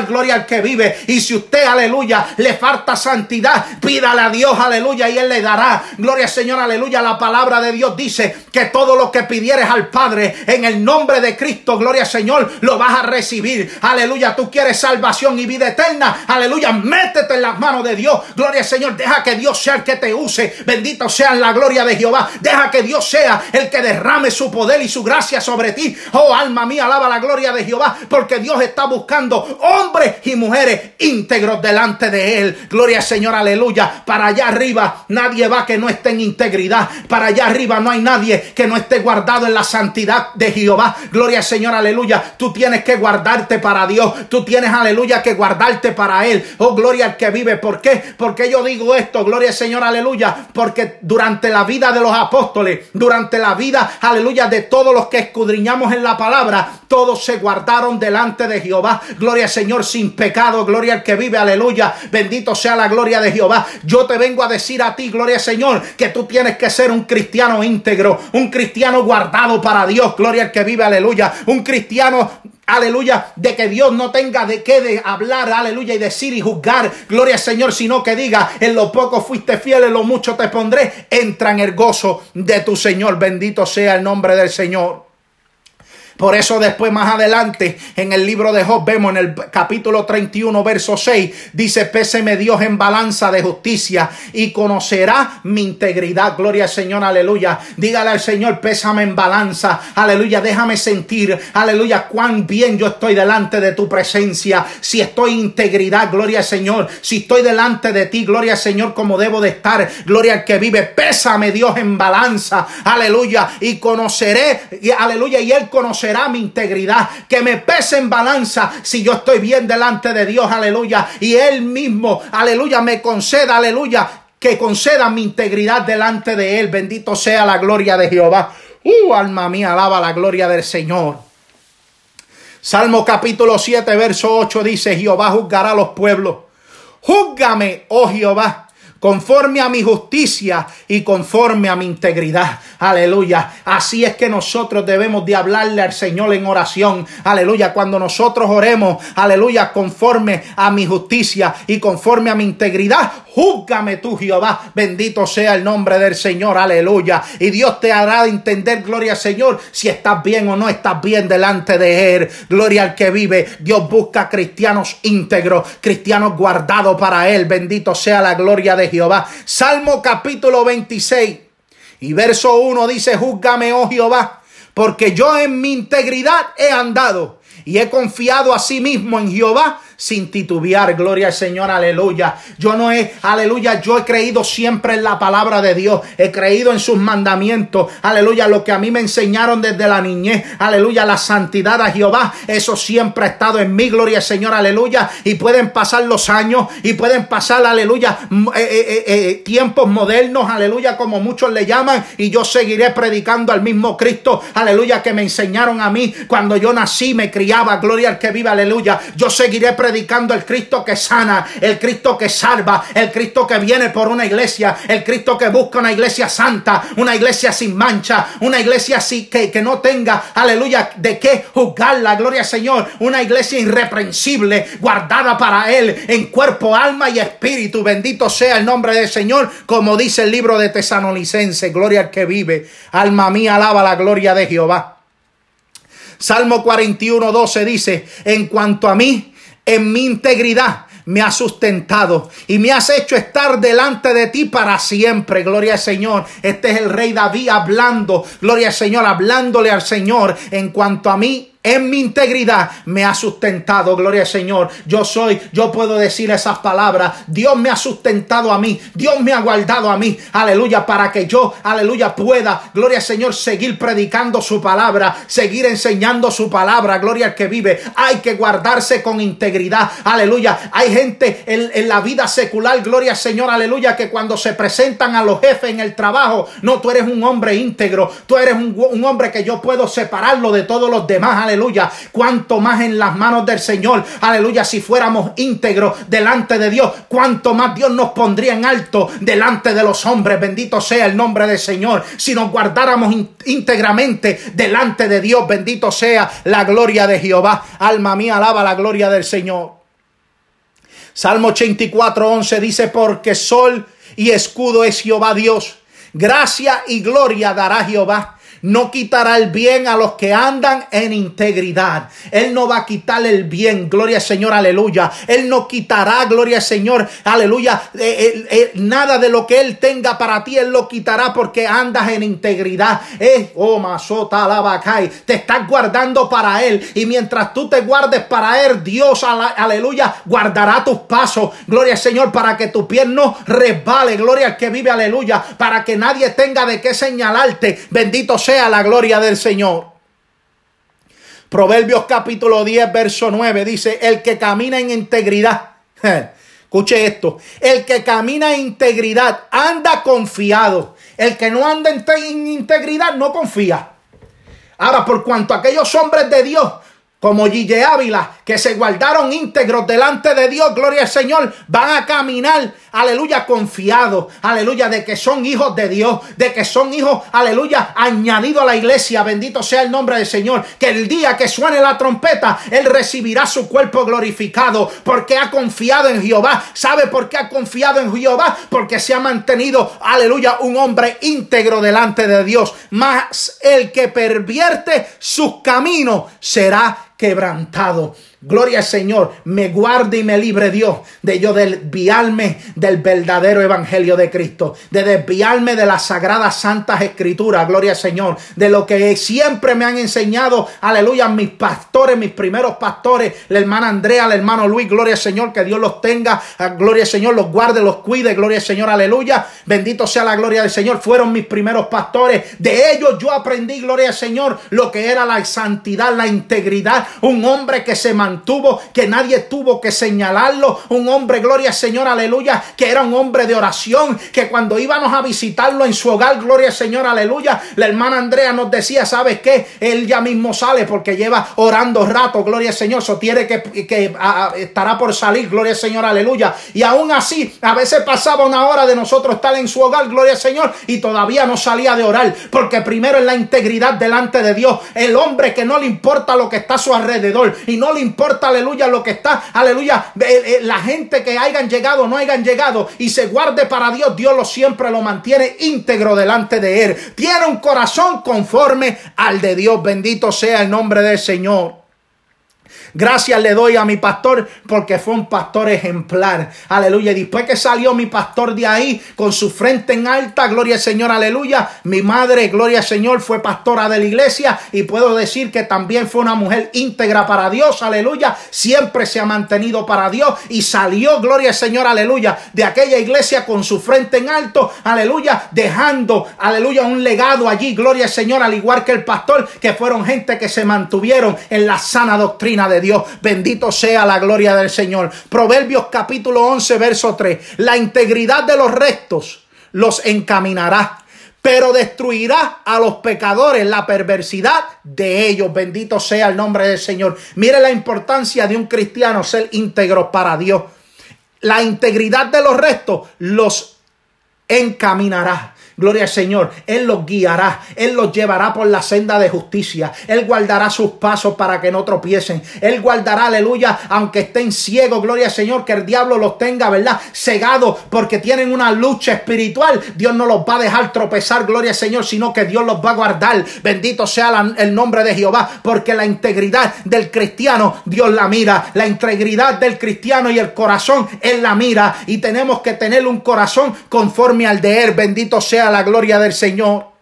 gloria al que vive, y si usted, aleluya, le falta santidad, pídale a Dios, aleluya, y Él le dará. Gloria Señor, aleluya. La palabra de Dios dice que todo lo que pidieres al Padre en el nombre de Cristo, gloria Señor, lo vas a recibir. Aleluya, tú quieres salvación y vida eterna. Aleluya, métete en las manos de Dios. Gloria Señor, deja que Dios sea el que te use. Bendito sea la gloria de Jehová. Deja que Dios sea el que derrame su poder y su gracia sobre ti. Oh, alma mía, alaba la gloria de Jehová, porque Dios está buscando hombres y mujeres íntegros delante de él. Gloria al Señor, aleluya. Para allá arriba nadie va que no esté en integridad. Para allá arriba no hay nadie que no esté guardado en la santidad de Jehová. Gloria al Señor, aleluya. Tú tienes que guardarte para Dios. Tú tienes, aleluya, que guardarte para Él. Oh, gloria al que vive. ¿Por qué? Porque yo digo esto, gloria al Señor, aleluya. Porque durante la vida de los apóstoles, durante la vida, aleluya, de todos los que escudriñamos en la palabra, todos se guardaron delante de Jehová. Gloria al Señor sin pecado. Gloria al que vive, aleluya. Bendito sea la gloria de Jehová. Yo te vengo a decir a ti, gloria Señor, que tú tienes que ser un cristiano íntegro, un cristiano guardado para Dios. Gloria al que vive, aleluya. Un cristiano aleluya, de que Dios no tenga de qué de hablar, aleluya, y decir y juzgar, gloria al Señor, sino que diga, en lo poco fuiste fiel, en lo mucho te pondré, entra en el gozo de tu Señor, bendito sea el nombre del Señor. Por eso después más adelante en el libro de Job vemos en el capítulo 31 verso 6 dice péseme Dios en balanza de justicia y conocerá mi integridad. Gloria al Señor, aleluya. Dígale al Señor, pésame en balanza, aleluya. Déjame sentir, aleluya, cuán bien yo estoy delante de tu presencia. Si estoy integridad, gloria al Señor. Si estoy delante de ti, gloria al Señor como debo de estar. Gloria al que vive, pésame Dios en balanza, aleluya. Y conoceré, aleluya, y él conocerá será mi integridad, que me pese en balanza si yo estoy bien delante de Dios, aleluya, y Él mismo, aleluya, me conceda, aleluya, que conceda mi integridad delante de Él, bendito sea la gloria de Jehová. Uh, alma mía, alaba la gloria del Señor. Salmo capítulo 7, verso 8 dice, Jehová juzgará a los pueblos. Júzgame, oh Jehová conforme a mi justicia y conforme a mi integridad. Aleluya. Así es que nosotros debemos de hablarle al Señor en oración. Aleluya. Cuando nosotros oremos, aleluya, conforme a mi justicia y conforme a mi integridad, júzgame tú, Jehová. Bendito sea el nombre del Señor. Aleluya. Y Dios te hará entender, gloria al Señor, si estás bien o no estás bien delante de Él. Gloria al que vive. Dios busca cristianos íntegros, cristianos guardados para Él. Bendito sea la gloria de Jehová. Salmo capítulo 26 y verso 1 dice, júzgame, oh Jehová, porque yo en mi integridad he andado y he confiado a sí mismo en Jehová sin titubear. Gloria al Señor, aleluya. Yo no he, aleluya, yo he creído siempre en la palabra de Dios. He creído en sus mandamientos. Aleluya, lo que a mí me enseñaron desde la niñez. Aleluya, la santidad a Jehová. Eso siempre ha estado en mí, gloria al Señor, aleluya. Y pueden pasar los años y pueden pasar, aleluya, eh, eh, eh, tiempos modernos, aleluya, como muchos le llaman. Y yo seguiré predicando al mismo Cristo, aleluya, que me enseñaron a mí cuando yo nací, me criaba, gloria al que vive, aleluya. Yo seguiré predicando predicando el Cristo que sana, el Cristo que salva, el Cristo que viene por una iglesia, el Cristo que busca una iglesia santa, una iglesia sin mancha, una iglesia así que, que no tenga, aleluya, de qué juzgar la gloria al Señor, una iglesia irreprensible, guardada para Él en cuerpo, alma y espíritu. Bendito sea el nombre del Señor, como dice el libro de Tesanolicense, gloria al que vive. Alma mía, alaba la gloria de Jehová. Salmo 41, 12 dice, en cuanto a mí, en mi integridad me has sustentado y me has hecho estar delante de ti para siempre. Gloria al Señor. Este es el rey David hablando. Gloria al Señor, hablándole al Señor en cuanto a mí en mi integridad me ha sustentado. Gloria al Señor. Yo soy, yo puedo decir esas palabras. Dios me ha sustentado a mí. Dios me ha guardado a mí. Aleluya. Para que yo, aleluya, pueda, gloria al Señor, seguir predicando su palabra, seguir enseñando su palabra. Gloria al que vive. Hay que guardarse con integridad. Aleluya. Hay gente en, en la vida secular, gloria al Señor, aleluya, que cuando se presentan a los jefes en el trabajo, no, tú eres un hombre íntegro. Tú eres un, un hombre que yo puedo separarlo de todos los demás. Aleluya aleluya, cuanto más en las manos del Señor, aleluya, si fuéramos íntegros delante de Dios, cuanto más Dios nos pondría en alto delante de los hombres, bendito sea el nombre del Señor, si nos guardáramos íntegramente delante de Dios, bendito sea la gloria de Jehová, alma mía, alaba la gloria del Señor. Salmo 84, 11 dice, porque sol y escudo es Jehová Dios, gracia y gloria dará Jehová no quitará el bien a los que andan en integridad. Él no va a quitar el bien, gloria al Señor, aleluya. Él no quitará, gloria al Señor, aleluya. Eh, eh, eh, nada de lo que Él tenga para ti, Él lo quitará porque andas en integridad. Eh, oh, masota, Te estás guardando para Él. Y mientras tú te guardes para Él, Dios, aleluya, guardará tus pasos. Gloria al Señor, para que tu pie no resbale. Gloria al que vive, aleluya. Para que nadie tenga de qué señalarte. Bendito sea la gloria del Señor. Proverbios capítulo 10, verso 9 dice, el que camina en integridad, escuche esto, el que camina en integridad anda confiado, el que no anda en integridad no confía. Ahora, por cuanto aquellos hombres de Dios como Gille Ávila, que se guardaron íntegros delante de Dios, gloria al Señor, van a caminar, aleluya, confiados, aleluya, de que son hijos de Dios, de que son hijos, aleluya, añadido a la iglesia, bendito sea el nombre del Señor, que el día que suene la trompeta, Él recibirá su cuerpo glorificado, porque ha confiado en Jehová. ¿Sabe por qué ha confiado en Jehová? Porque se ha mantenido, aleluya, un hombre íntegro delante de Dios. Mas el que pervierte sus caminos será quebrantado. Gloria al Señor, me guarde y me libre Dios de yo desviarme del verdadero evangelio de Cristo, de desviarme de las sagradas santas escrituras, gloria al Señor, de lo que siempre me han enseñado, aleluya, mis pastores, mis primeros pastores, la hermana Andrea, el hermano Luis, gloria al Señor, que Dios los tenga, ah, gloria al Señor, los guarde, los cuide, gloria al Señor, aleluya, bendito sea la gloria del Señor, fueron mis primeros pastores, de ellos yo aprendí, gloria al Señor, lo que era la santidad, la integridad, un hombre que se mantuvo tuvo, que nadie tuvo que señalarlo. Un hombre, gloria al Señor, aleluya, que era un hombre de oración, que cuando íbamos a visitarlo en su hogar, gloria al Señor, aleluya, la hermana Andrea nos decía, ¿sabes qué? Él ya mismo sale porque lleva orando rato, gloria al Señor, eso tiene que, que estará por salir, gloria al Señor, aleluya. Y aún así, a veces pasaba una hora de nosotros estar en su hogar, gloria al Señor, y todavía no salía de orar, porque primero es la integridad delante de Dios, el hombre que no le importa lo que está a su alrededor y no le importa aleluya, lo que está, aleluya, eh, eh, la gente que hayan llegado o no hayan llegado y se guarde para Dios, Dios lo siempre lo mantiene íntegro delante de Él. Tiene un corazón conforme al de Dios. Bendito sea el nombre del Señor. Gracias le doy a mi pastor porque fue un pastor ejemplar. Aleluya. Y después que salió mi pastor de ahí con su frente en alta, gloria al Señor, aleluya. Mi madre, gloria al Señor, fue pastora de la iglesia y puedo decir que también fue una mujer íntegra para Dios, aleluya. Siempre se ha mantenido para Dios y salió, gloria al Señor, aleluya, de aquella iglesia con su frente en alto, aleluya, dejando, aleluya, un legado allí, gloria al Señor, al igual que el pastor, que fueron gente que se mantuvieron en la sana doctrina de Dios. Dios. Bendito sea la gloria del Señor. Proverbios capítulo 11, verso 3. La integridad de los rectos los encaminará pero destruirá a los pecadores la perversidad de ellos. Bendito sea el nombre del Señor. Mire la importancia de un cristiano ser íntegro para Dios. La integridad de los restos los encaminará. Gloria al Señor. Él los guiará. Él los llevará por la senda de justicia. Él guardará sus pasos para que no tropiecen. Él guardará, aleluya, aunque estén ciegos. Gloria al Señor, que el diablo los tenga, ¿verdad? Cegados porque tienen una lucha espiritual. Dios no los va a dejar tropezar, gloria al Señor, sino que Dios los va a guardar. Bendito sea el nombre de Jehová, porque la integridad del cristiano, Dios la mira. La integridad del cristiano y el corazón, Él la mira. Y tenemos que tener un corazón conforme al de Él. Bendito sea la gloria del Señor.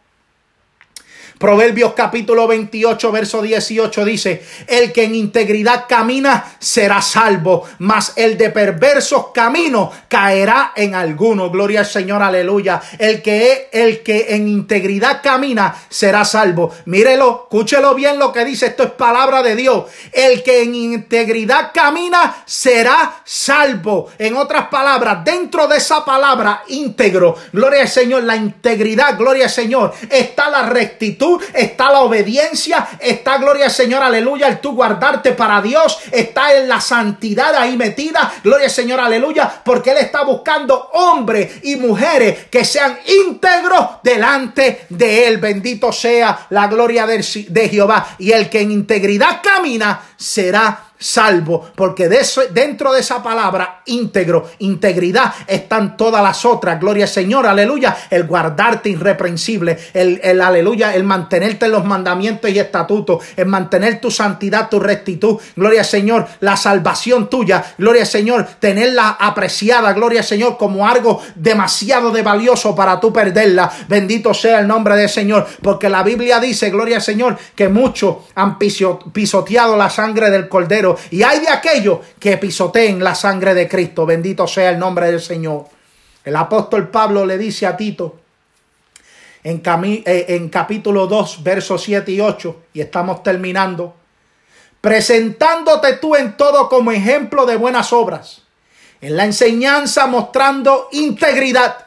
Proverbios capítulo 28, verso 18 dice, el que en integridad camina será salvo, mas el de perversos caminos caerá en alguno. Gloria al Señor, aleluya. El que, el que en integridad camina será salvo. Mírelo, escúchelo bien lo que dice, esto es palabra de Dios. El que en integridad camina será salvo. En otras palabras, dentro de esa palabra íntegro, gloria al Señor, la integridad, gloria al Señor, está la rectitud, está la obediencia, está, gloria al Señor, aleluya, el tú guardarte para Dios, está en la santidad ahí metida, gloria al Señor, aleluya, porque Él está buscando hombres y mujeres que sean íntegros delante de Él. Bendito sea la gloria de, de Jehová. Y el que en integridad camina será salvo, porque de eso, dentro de esa palabra íntegro, integridad, están todas las otras. Gloria al Señor, aleluya. El guardarte irreprensible, el, el aleluya, el mantenerte en los mandamientos y estatutos, el mantener tu santidad, tu rectitud. Gloria al Señor, la salvación tuya. Gloria al Señor, tenerla apreciada. Gloria al Señor, como algo demasiado de valioso para tú perderla. Bendito sea el nombre del Señor, porque la Biblia dice, gloria al Señor, que muchos han pisoteado la sangre del Cordero y hay de aquellos que pisoteen la sangre de Cristo. Bendito sea el nombre del Señor. El apóstol Pablo le dice a Tito en, eh, en capítulo 2, versos 7 y 8, y estamos terminando, presentándote tú en todo como ejemplo de buenas obras, en la enseñanza mostrando integridad,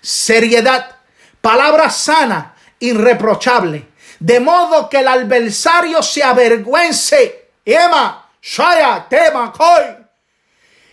seriedad, palabra sana, irreprochable, de modo que el adversario se avergüence. Emma,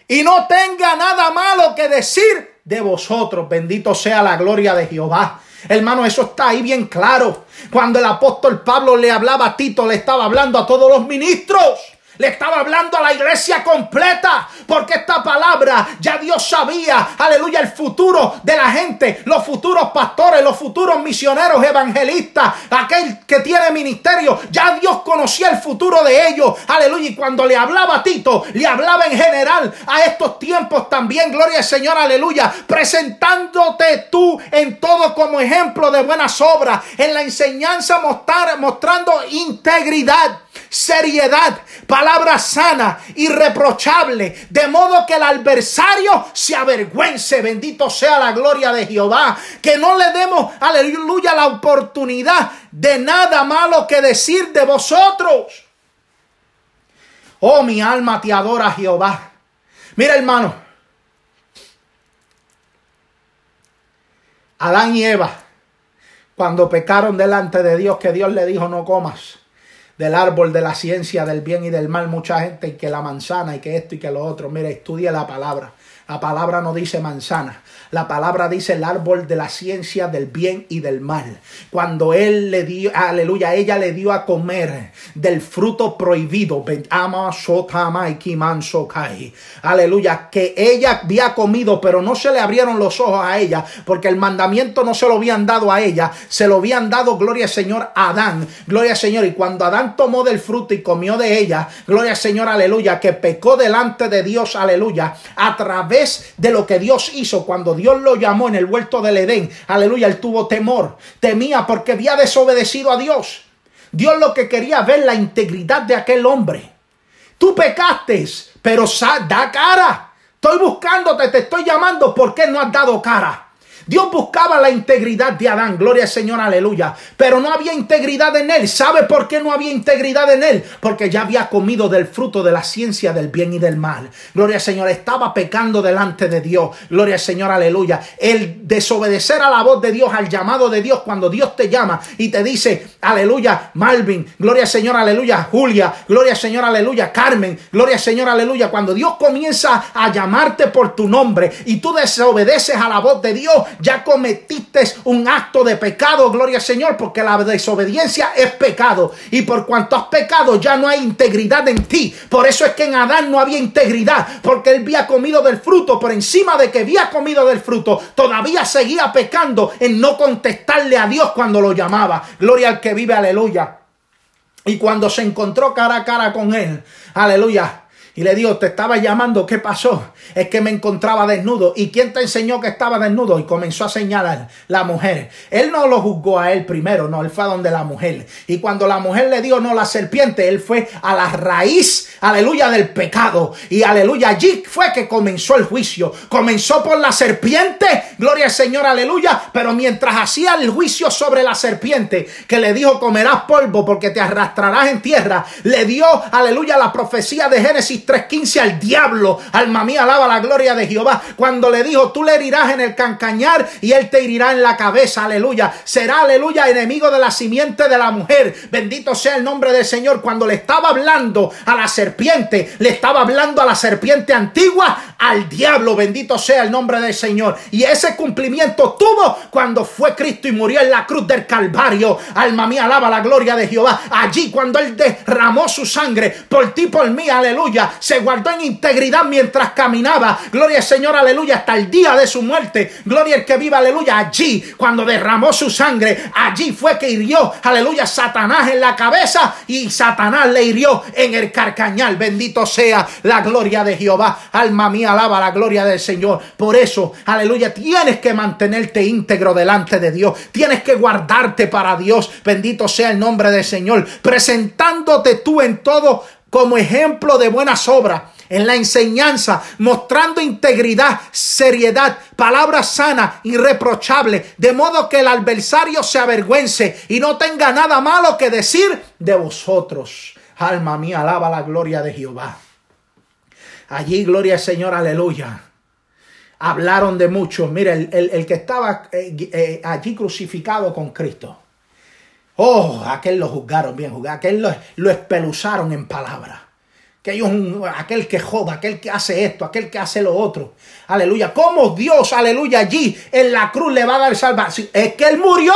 Y no tenga nada malo que decir de vosotros. Bendito sea la gloria de Jehová. Hermano, eso está ahí bien claro. Cuando el apóstol Pablo le hablaba a Tito, le estaba hablando a todos los ministros. Le estaba hablando a la iglesia completa, porque esta palabra ya Dios sabía, aleluya, el futuro de la gente, los futuros pastores, los futuros misioneros evangelistas, aquel que tiene ministerio, ya Dios conocía el futuro de ellos, aleluya, y cuando le hablaba a Tito, le hablaba en general a estos tiempos también, gloria al Señor, aleluya, presentándote tú en todo como ejemplo de buenas obras, en la enseñanza mostrar, mostrando integridad seriedad, palabra sana, irreprochable, de modo que el adversario se avergüence. Bendito sea la gloria de Jehová. Que no le demos, aleluya, la oportunidad de nada malo que decir de vosotros. Oh, mi alma te adora, Jehová. Mira, hermano. Adán y Eva, cuando pecaron delante de Dios, que Dios le dijo, no comas del árbol de la ciencia del bien y del mal, mucha gente y que la manzana y que esto y que lo otro. Mire, estudia la palabra. La palabra no dice manzana. La palabra dice el árbol de la ciencia del bien y del mal. Cuando él le dio, aleluya, ella le dio a comer del fruto prohibido. Aleluya, que ella había comido, pero no se le abrieron los ojos a ella, porque el mandamiento no se lo habían dado a ella, se lo habían dado, gloria al Señor, a Adán. Gloria al Señor. Y cuando Adán tomó del fruto y comió de ella, gloria al Señor, aleluya, que pecó delante de Dios, aleluya, a través de lo que Dios hizo cuando Dios Dios lo llamó en el huerto del Edén, aleluya, él tuvo temor, temía porque había desobedecido a Dios. Dios lo que quería ver la integridad de aquel hombre. Tú pecaste, pero da cara. Estoy buscándote, te estoy llamando, ¿por qué no has dado cara? Dios buscaba la integridad de Adán, gloria al Señor, aleluya. Pero no había integridad en él. ¿Sabe por qué no había integridad en él? Porque ya había comido del fruto de la ciencia del bien y del mal. Gloria al Señor, estaba pecando delante de Dios. Gloria al Señor, aleluya. El desobedecer a la voz de Dios, al llamado de Dios, cuando Dios te llama y te dice, aleluya, Malvin, gloria al Señor, aleluya, Julia, gloria al Señor, aleluya, Carmen, gloria al Señor, aleluya. Cuando Dios comienza a llamarte por tu nombre y tú desobedeces a la voz de Dios, ya cometiste un acto de pecado, gloria al Señor, porque la desobediencia es pecado. Y por cuanto has pecado, ya no hay integridad en ti. Por eso es que en Adán no había integridad, porque él había comido del fruto, por encima de que había comido del fruto, todavía seguía pecando en no contestarle a Dios cuando lo llamaba. Gloria al que vive, aleluya. Y cuando se encontró cara a cara con él, aleluya, Y le dijo, te estaba llamando, ¿qué pasó? Es que me encontraba desnudo. ¿Y quién te enseñó que estaba desnudo? Y comenzó a señalar la mujer. Él no lo juzgó a él primero, no, él fue a donde la mujer. Y cuando la mujer le dio, no, la serpiente, él fue a la raíz, aleluya, del pecado. Y aleluya, allí fue que comenzó el juicio. Comenzó por la serpiente, gloria al Señor, aleluya. Pero mientras hacía el juicio sobre la serpiente, que le dijo, comerás polvo porque te arrastrarás en tierra, le dio, aleluya, la profecía de Génesis 3.15 al diablo. Alma mía, alaba la gloria de Jehová. Cuando le dijo, tú le herirás en el cancañar y él te herirá en la cabeza. Aleluya. Será, aleluya, enemigo de la simiente de la mujer. Bendito sea el nombre del Señor. Cuando le estaba hablando a la serpiente, le estaba hablando a la serpiente antigua, al diablo. Bendito sea el nombre del Señor. Y ese cumplimiento tuvo cuando fue Cristo y murió en la cruz del Calvario. Alma mía, alaba la gloria de Jehová. Allí cuando él derramó su sangre por ti, por mí, aleluya se guardó en integridad mientras caminaba. Gloria al Señor, aleluya, hasta el día de su muerte. Gloria al que viva, aleluya. Allí, cuando derramó su sangre, allí fue que hirió, aleluya, Satanás en la cabeza y Satanás le hirió en el carcañal. Bendito sea la gloria de Jehová. Alma mía, alaba la gloria del Señor. Por eso, aleluya, tienes que mantenerte íntegro delante de Dios. Tienes que guardarte para Dios. Bendito sea el nombre del Señor. Presentándote tú en todo como ejemplo de buenas obras en la enseñanza, mostrando integridad, seriedad, palabras sanas, irreprochables, de modo que el adversario se avergüence y no tenga nada malo que decir de vosotros. Alma mía, alaba la gloria de Jehová. Allí, gloria al Señor, aleluya. Hablaron de muchos. Mira, el, que estaba eh, eh, allí crucificado con Cristo Oh, aquel lo juzgaron bien aquel lo, lo espeluzaron en palabras. Que ellos, aquel que joda, aquel que hace esto, aquel que hace lo otro. Aleluya. ¿Cómo Dios, aleluya, allí en la cruz le va a dar salvación? Es que Él murió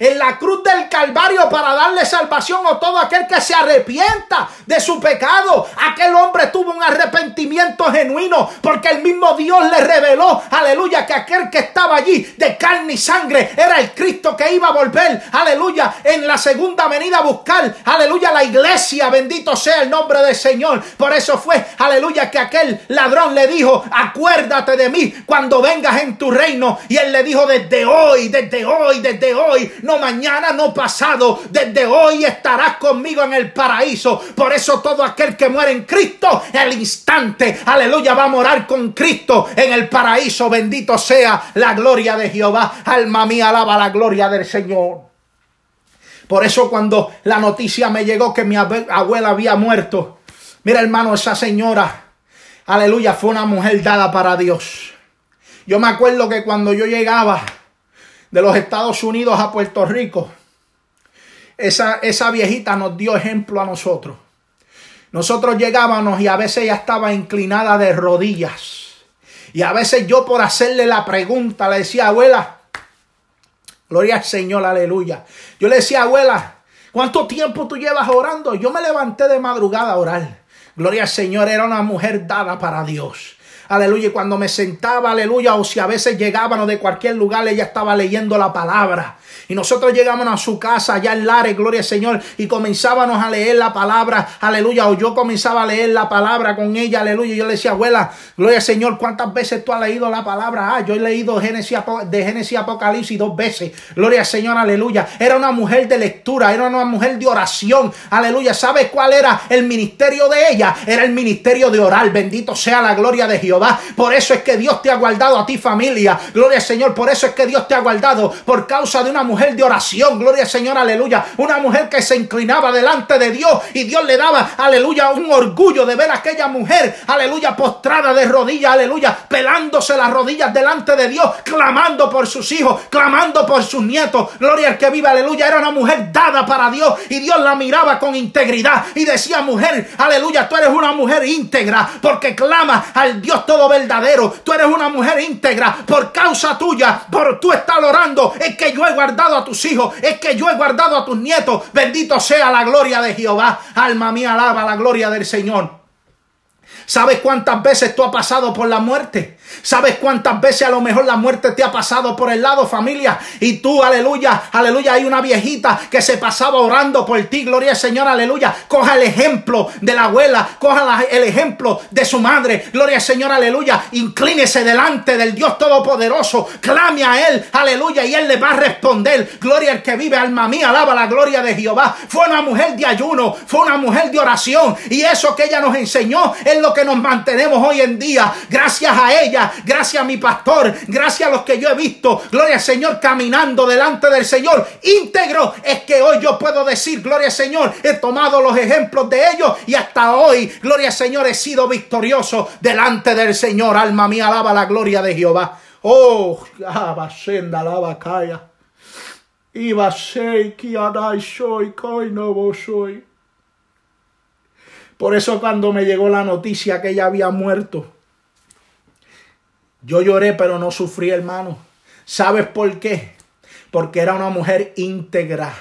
en la cruz del Calvario para darle salvación a todo aquel que se arrepienta de su pecado. Aquel hombre tuvo un arrepentimiento genuino porque el mismo Dios le reveló, aleluya, que aquel que estaba allí de carne y sangre era el Cristo que iba a volver, aleluya, en la segunda venida a buscar, aleluya, la iglesia, bendito sea el nombre del Señor. Por eso fue, aleluya, que aquel ladrón le dijo, acuérdate de mí cuando vengas en tu reino. Y él le dijo, desde hoy, desde hoy, desde hoy, mañana, no pasado. Desde hoy estarás conmigo en el paraíso. Por eso todo aquel que muere en Cristo, el instante, aleluya, va a morar con Cristo en el paraíso. Bendito sea la gloria de Jehová. Alma mía, alaba la gloria del Señor. Por eso cuando la noticia me llegó que mi abuela había muerto, mira hermano, esa señora, aleluya, fue una mujer dada para Dios. Yo me acuerdo que cuando yo llegaba, de los Estados Unidos a Puerto Rico, esa, esa viejita nos dio ejemplo a nosotros. Nosotros llegábamos y a veces ella estaba inclinada de rodillas. Y a veces yo por hacerle la pregunta le decía, abuela, gloria al Señor, aleluya. Yo le decía, abuela, ¿cuánto tiempo tú llevas orando? Yo me levanté de madrugada a orar. Gloria al Señor, era una mujer dada para Dios aleluya, y cuando me sentaba, aleluya, o si a veces llegábamos de cualquier lugar, ella estaba leyendo la palabra. Y nosotros llegamos a su casa allá en Lares, gloria al Señor, y comenzábamos a leer la palabra, aleluya, o yo comenzaba a leer la palabra con ella, aleluya. Y yo le decía, abuela, gloria al Señor, ¿cuántas veces tú has leído la palabra? Ah, yo he leído Génesis, de Génesis Apocalipsis dos veces, gloria al Señor, aleluya. Era una mujer de lectura, era una mujer de oración, aleluya. ¿Sabes cuál era el ministerio de ella? Era el ministerio de orar, bendito sea la gloria de Jehová. Por eso es que Dios te ha guardado a ti familia, gloria al Señor, por eso es que Dios te ha guardado por causa de una mujer de oración, gloria al Señor, aleluya. Una mujer que se inclinaba delante de Dios y Dios le daba, aleluya, un orgullo de ver a aquella mujer, aleluya, postrada de rodillas, aleluya, pelándose las rodillas delante de Dios, clamando por sus hijos, clamando por sus nietos. Gloria al que vive, aleluya. Era una mujer dada para Dios y Dios la miraba con integridad y decía, mujer, aleluya, tú eres una mujer íntegra porque clama al Dios todo verdadero. Tú eres una mujer íntegra por causa tuya, por tú estar orando, es que yo he guardado a tus hijos, es que yo he guardado a tus nietos. Bendito sea la gloria de Jehová. Alma mía, alaba la gloria del Señor. ¿Sabes cuántas veces tú has pasado por la muerte? ¿Sabes cuántas veces a lo mejor la muerte te ha pasado por el lado, familia? Y tú, aleluya, aleluya, hay una viejita que se pasaba orando por ti, gloria al Señor, aleluya. Coja el ejemplo de la abuela, coja el ejemplo de su madre, gloria al Señor, aleluya. Inclínese delante del Dios Todopoderoso, clame a Él, aleluya, y Él le va a responder. Gloria al que vive, alma mía, alaba la gloria de Jehová. Fue una mujer de ayuno, fue una mujer de oración, y eso que ella nos enseñó es lo que nos mantenemos hoy en día. Gracias a ella, gracias a mi pastor, gracias a los que yo he visto, gloria al Señor, caminando delante del Señor, íntegro, es que hoy yo puedo decir, gloria al Señor, he tomado los ejemplos de ellos y hasta hoy, gloria al Señor, he sido victorioso delante del Señor. Alma mía, alaba la gloria de Jehová. Oh, abasenda, alaba calla. Iba sei que soy, no soy. Por eso cuando me llegó la noticia que ella había muerto, yo lloré pero no sufrí, hermano. ¿Sabes por qué? Porque era una mujer íntegra.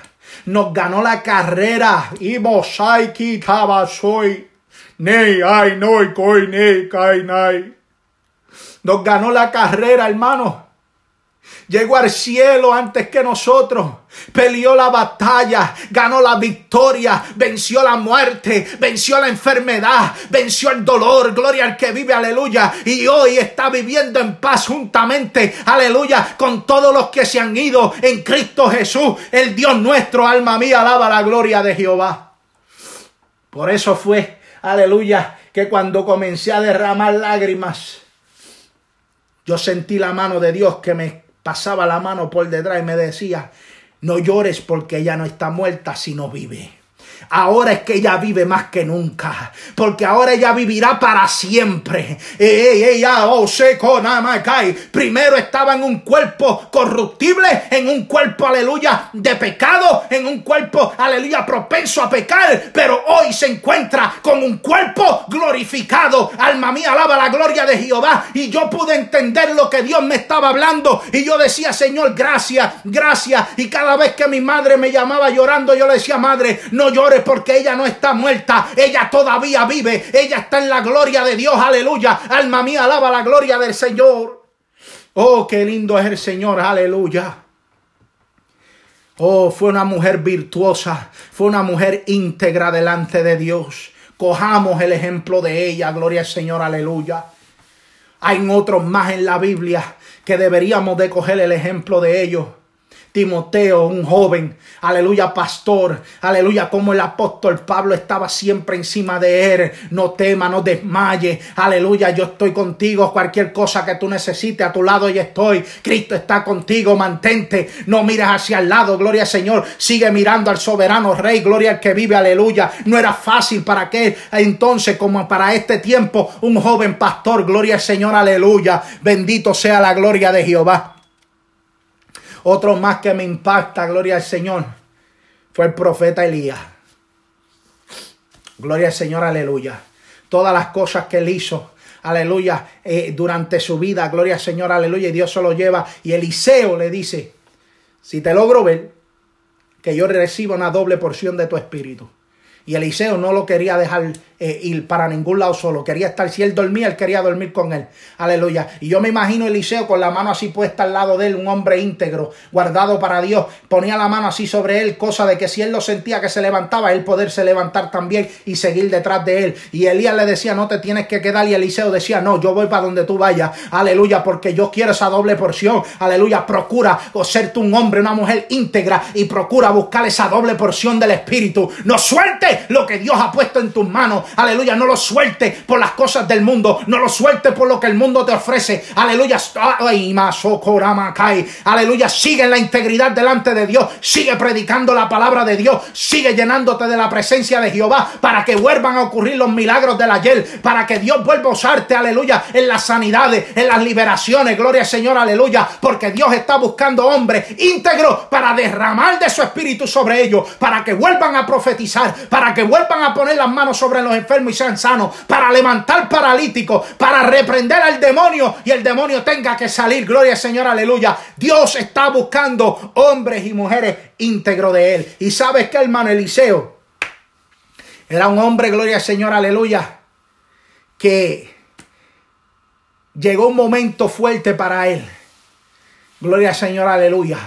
Nos ganó la carrera. Y Mosaiki soy. Nei, ay, no, koi, nei. Nos ganó la carrera, hermano. Llegó al cielo antes que nosotros. Peleó la batalla, ganó la victoria, venció la muerte, venció la enfermedad, venció el dolor. Gloria al que vive, aleluya. Y hoy está viviendo en paz juntamente, aleluya, con todos los que se han ido en Cristo Jesús. El Dios nuestro, alma mía, alaba la gloria de Jehová. Por eso fue, aleluya, que cuando comencé a derramar lágrimas, yo sentí la mano de Dios que me pasaba la mano por detrás y me decía, no llores porque ella no está muerta, sino vive. Ahora es que ella vive más que nunca. Porque ahora ella vivirá para siempre. Oh, Primero estaba en un cuerpo corruptible, en un cuerpo, aleluya, de pecado, en un cuerpo, aleluya, propenso a pecar. Pero hoy se encuentra con un cuerpo glorificado. Alma mía, alaba la gloria de Jehová. Y yo pude entender lo que Dios me estaba hablando. Y yo decía, Señor, gracias, gracias. Y cada vez que mi madre me llamaba llorando, yo le decía, madre, no llores porque ella no está muerta, ella todavía vive, ella está en la gloria de Dios, aleluya. Alma mía, alaba la gloria del Señor. Oh, qué lindo es el Señor, aleluya. Oh, fue una mujer virtuosa, fue una mujer íntegra delante de Dios. Cojamos el ejemplo de ella, gloria al Señor, aleluya. Hay otros más en la Biblia que deberíamos de coger el ejemplo de ellos. Timoteo, un joven, aleluya, pastor, aleluya, como el apóstol Pablo estaba siempre encima de él. No tema, no desmaye, aleluya, yo estoy contigo. Cualquier cosa que tú necesites, a tu lado y estoy. Cristo está contigo, mantente, no mires hacia el lado, gloria al Señor. Sigue mirando al soberano Rey, gloria al que vive, aleluya. No era fácil para que entonces, como para este tiempo, un joven pastor, gloria al Señor, aleluya. Bendito sea la gloria de Jehová. Otro más que me impacta, gloria al Señor, fue el profeta Elías. Gloria al Señor, aleluya. Todas las cosas que él hizo, aleluya, eh, durante su vida, gloria al Señor, aleluya, y Dios se lo lleva. Y Eliseo le dice, si te logro ver, que yo reciba una doble porción de tu espíritu. Y Eliseo no lo quería dejar eh, ir para ningún lado solo. Quería estar, si él dormía, él quería dormir con él. Aleluya. Y yo me imagino Eliseo con la mano así puesta al lado de él, un hombre íntegro, guardado para Dios. Ponía la mano así sobre él, cosa de que si él lo sentía que se levantaba, él poderse levantar también y seguir detrás de él. Y Elías le decía, no te tienes que quedar. Y Eliseo decía, no, yo voy para donde tú vayas. Aleluya, porque yo quiero esa doble porción. Aleluya, procura o ser tú un hombre, una mujer íntegra y procura buscar esa doble porción del Espíritu. No suelte lo que Dios ha puesto en tus manos. Aleluya, no lo suelte por las cosas del mundo, no lo suelte por lo que el mundo te ofrece. Aleluya, aleluya, sigue en la integridad delante de Dios, sigue predicando la palabra de Dios, sigue llenándote de la presencia de Jehová para que vuelvan a ocurrir los milagros del ayer, para que Dios vuelva a usarte, aleluya, en las sanidades, en las liberaciones, gloria al Señor, aleluya, porque Dios está buscando hombres íntegros para derramar de su espíritu sobre ellos, para que vuelvan a profetizar, que vuelvan a poner las manos sobre los enfermos y sean sanos, para levantar paralíticos, para reprender al demonio y el demonio tenga que salir. Gloria al Señor, aleluya. Dios está buscando hombres y mujeres íntegros de él. Y sabes que hermano Eliseo era un hombre, gloria al Señor, aleluya, que llegó un momento fuerte para él. Gloria al Señor, aleluya.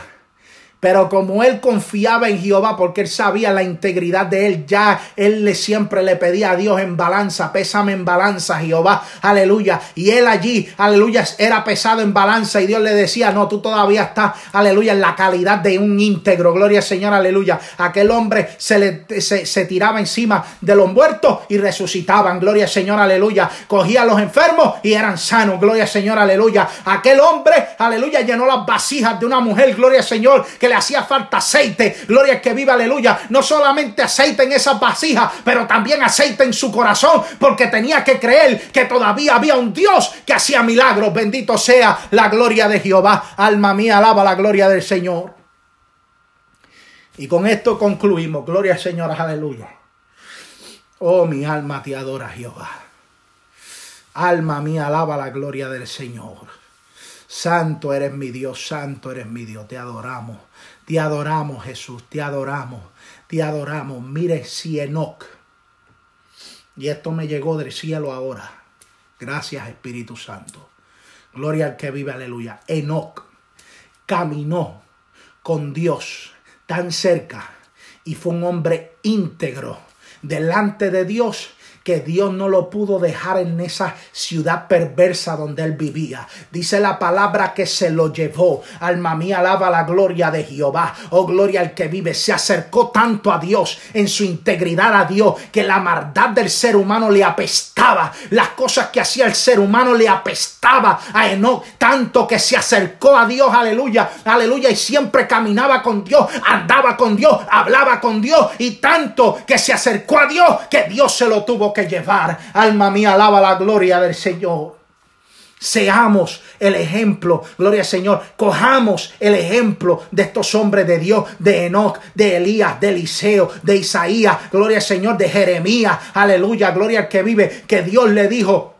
Pero como él confiaba en Jehová porque él sabía la integridad de él, ya él le siempre le pedía a Dios en balanza, pésame en balanza, Jehová, aleluya. Y él allí, aleluya, era pesado en balanza y Dios le decía, no, tú todavía estás, aleluya, en la calidad de un íntegro, gloria al Señor, aleluya. Aquel hombre se, le, se, tiraba encima de los muertos y resucitaban, gloria al Señor, aleluya. Cogía a los enfermos y eran sanos, gloria al Señor, aleluya. Aquel hombre, aleluya, llenó las vasijas de una mujer, gloria al Señor, que le hacía falta aceite. Gloria que viva, aleluya. No solamente aceite en esa vasija, pero también aceite en su corazón, porque tenía que creer que todavía había un Dios que hacía milagros. Bendito sea la gloria de Jehová. Alma mía, alaba la gloria del Señor. Y con esto concluimos. Gloria al Señor, aleluya. Oh, mi alma te adora, Jehová. Alma mía, alaba la gloria del Señor. Santo eres mi Dios, santo eres mi Dios, te adoramos. Te adoramos, Jesús, te adoramos, te adoramos. Mire si Enoch. Y esto me llegó del cielo ahora. Gracias, Espíritu Santo. Gloria al que vive, aleluya. Enoch caminó con Dios tan cerca y fue un hombre íntegro delante de Dios que Dios no lo pudo dejar en esa ciudad perversa donde él vivía. Dice la palabra que se lo llevó. Alma mía, alaba la gloria de Jehová. Oh, gloria al que vive. Se acercó tanto a Dios en su integridad a Dios que la maldad del ser humano le apestaba. Las cosas que hacía el ser humano le apestaba a Enoch. Tanto que se acercó a Dios. Aleluya. Aleluya. Y siempre caminaba con Dios. Andaba con Dios. Hablaba con Dios. Y tanto que se acercó a Dios que Dios se lo tuvo que llevar. Alma mía, alaba la gloria del Señor. Seamos el ejemplo, gloria al Señor. Cojamos el ejemplo de estos hombres de Dios, de Enoch, de Elías, de Eliseo, de Isaías, gloria al Señor, de Jeremías, aleluya, gloria al que vive, que Dios le dijo,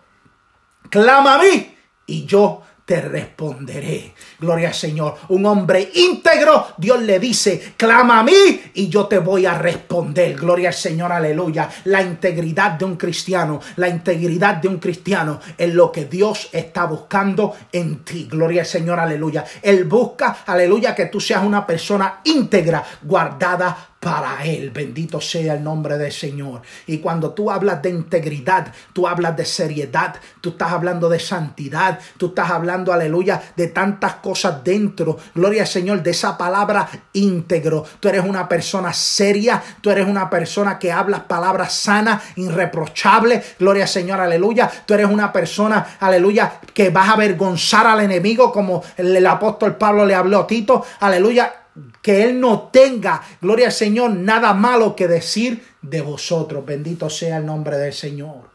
clama a mí y yo te responderé. Gloria al Señor. Un hombre íntegro, Dios le dice, clama a mí y yo te voy a responder. Gloria al Señor, aleluya. La integridad de un cristiano, la integridad de un cristiano es lo que Dios está buscando en ti. Gloria al Señor, aleluya. Él busca, aleluya, que tú seas una persona íntegra, guardada para Él. Bendito sea el nombre del Señor. Y cuando tú hablas de integridad, tú hablas de seriedad, tú estás hablando de santidad, tú estás hablando, aleluya, de tantas cosas dentro. Gloria al Señor, de esa palabra íntegro. Tú eres una persona seria, tú eres una persona que hablas palabras sanas, irreprochables. Gloria al Señor, aleluya. Tú eres una persona, aleluya, que vas a avergonzar al enemigo como el apóstol Pablo le habló a Tito. Aleluya que Él no tenga, gloria al Señor, nada malo que decir de vosotros. Bendito sea el nombre del Señor.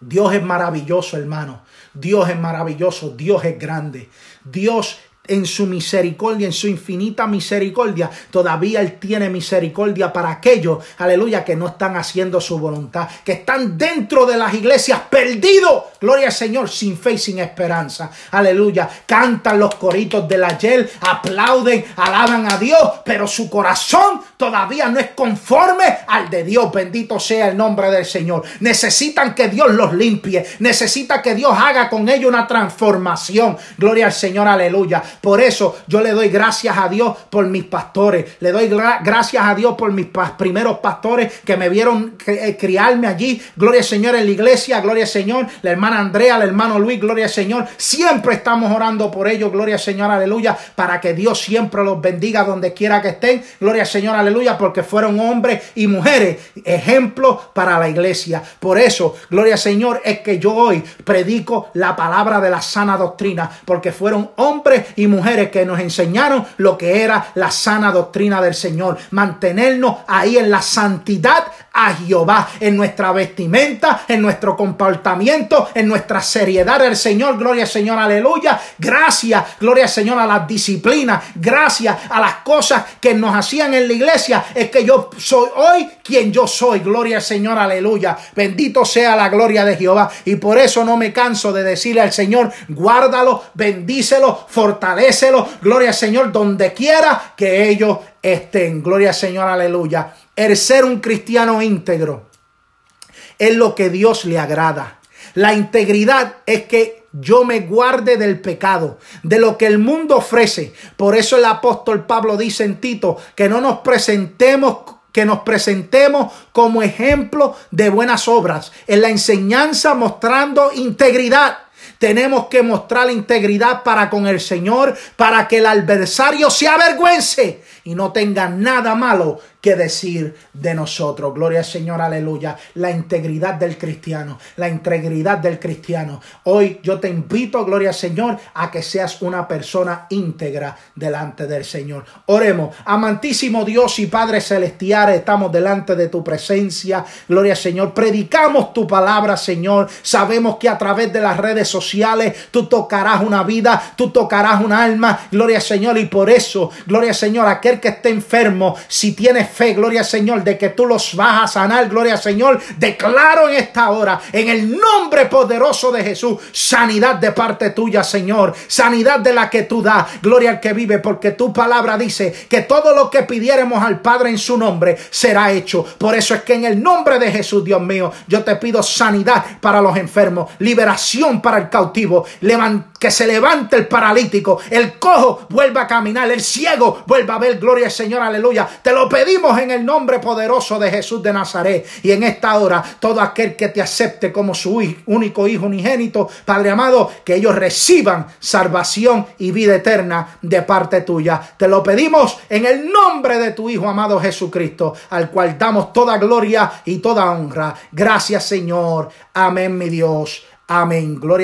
Dios es maravilloso, hermano. Dios es maravilloso. Dios es grande. Dios en su misericordia, en su infinita misericordia, todavía Él tiene misericordia para aquellos, aleluya, que no están haciendo su voluntad, que están dentro de las iglesias perdidos, gloria al Señor, sin fe y sin esperanza, aleluya, cantan los coritos del ayer, aplauden, alaban a Dios, pero su corazón todavía no es conforme al de Dios, bendito sea el nombre del Señor, necesitan que Dios los limpie, necesita que Dios haga con ellos una transformación, gloria al Señor, aleluya, por eso yo le doy gracias a Dios por mis pastores. Le doy gracias a Dios por mis primeros pastores que me vieron eh, criarme allí. Gloria al Señor en la iglesia. Gloria al Señor. La hermana Andrea, el hermano Luis. Gloria al Señor. Siempre estamos orando por ellos. Gloria al Señor. Aleluya. Para que Dios siempre los bendiga donde quiera que estén. Gloria al Señor. Aleluya. Porque fueron hombres y mujeres. Ejemplos para la iglesia. Por eso, gloria al Señor, es que yo hoy predico la palabra de la sana doctrina. Porque fueron hombres y mujeres que nos enseñaron lo que era la sana doctrina del Señor. Mantenernos ahí en la santidad a Jehová, en nuestra vestimenta, en nuestro comportamiento, en nuestra seriedad al Señor. Gloria al Señor, aleluya. Gracias, gloria al Señor a las disciplinas. Gracias a las cosas que nos hacían en la iglesia. Es que yo soy hoy quien yo soy. Gloria al Señor, aleluya. Bendito sea la gloria de Jehová. Y por eso no me canso de decirle al Señor, guárdalo, bendícelo, fortalecelo. Gloria al Señor, donde quiera que ellos estén. Gloria al Señor, aleluya. El ser un cristiano íntegro es lo que Dios le agrada. La integridad es que yo me guarde del pecado, de lo que el mundo ofrece. Por eso el apóstol Pablo dice en Tito que no nos presentemos que nos presentemos como ejemplo de buenas obras, en la enseñanza mostrando integridad. Tenemos que mostrar integridad para con el Señor, para que el adversario se avergüence y no tenga nada malo que decir de nosotros. Gloria al Señor, aleluya. La integridad del cristiano, la integridad del cristiano. Hoy yo te invito, gloria al Señor, a que seas una persona íntegra delante del Señor. Oremos, amantísimo Dios y Padre Celestial, estamos delante de tu presencia. Gloria al Señor, predicamos tu palabra, Señor. Sabemos que a través de las redes sociales tú tocarás una vida, tú tocarás un alma. Gloria al Señor, y por eso, gloria al Señor, que esté enfermo, si tienes fe, gloria al Señor, de que tú los vas a sanar, gloria al Señor. Declaro en esta hora, en el nombre poderoso de Jesús, sanidad de parte tuya, Señor. Sanidad de la que tú das, gloria al que vive, porque tu palabra dice que todo lo que pidiéramos al Padre en su nombre será hecho. Por eso es que en el nombre de Jesús, Dios mío, yo te pido sanidad para los enfermos, liberación para el cautivo, que se levante el paralítico, el cojo vuelva a caminar, el ciego vuelva a ver, gloria al Señor, aleluya. Te lo pedimos en el nombre poderoso de Jesús de Nazaret. Y en esta hora, todo aquel que te acepte como su único hijo unigénito, Padre amado, que ellos reciban salvación y vida eterna de parte tuya. Te lo pedimos en el nombre de tu Hijo amado Jesucristo, al cual damos toda gloria y toda honra. Gracias, Señor. Amén, mi Dios. Amén. Gloria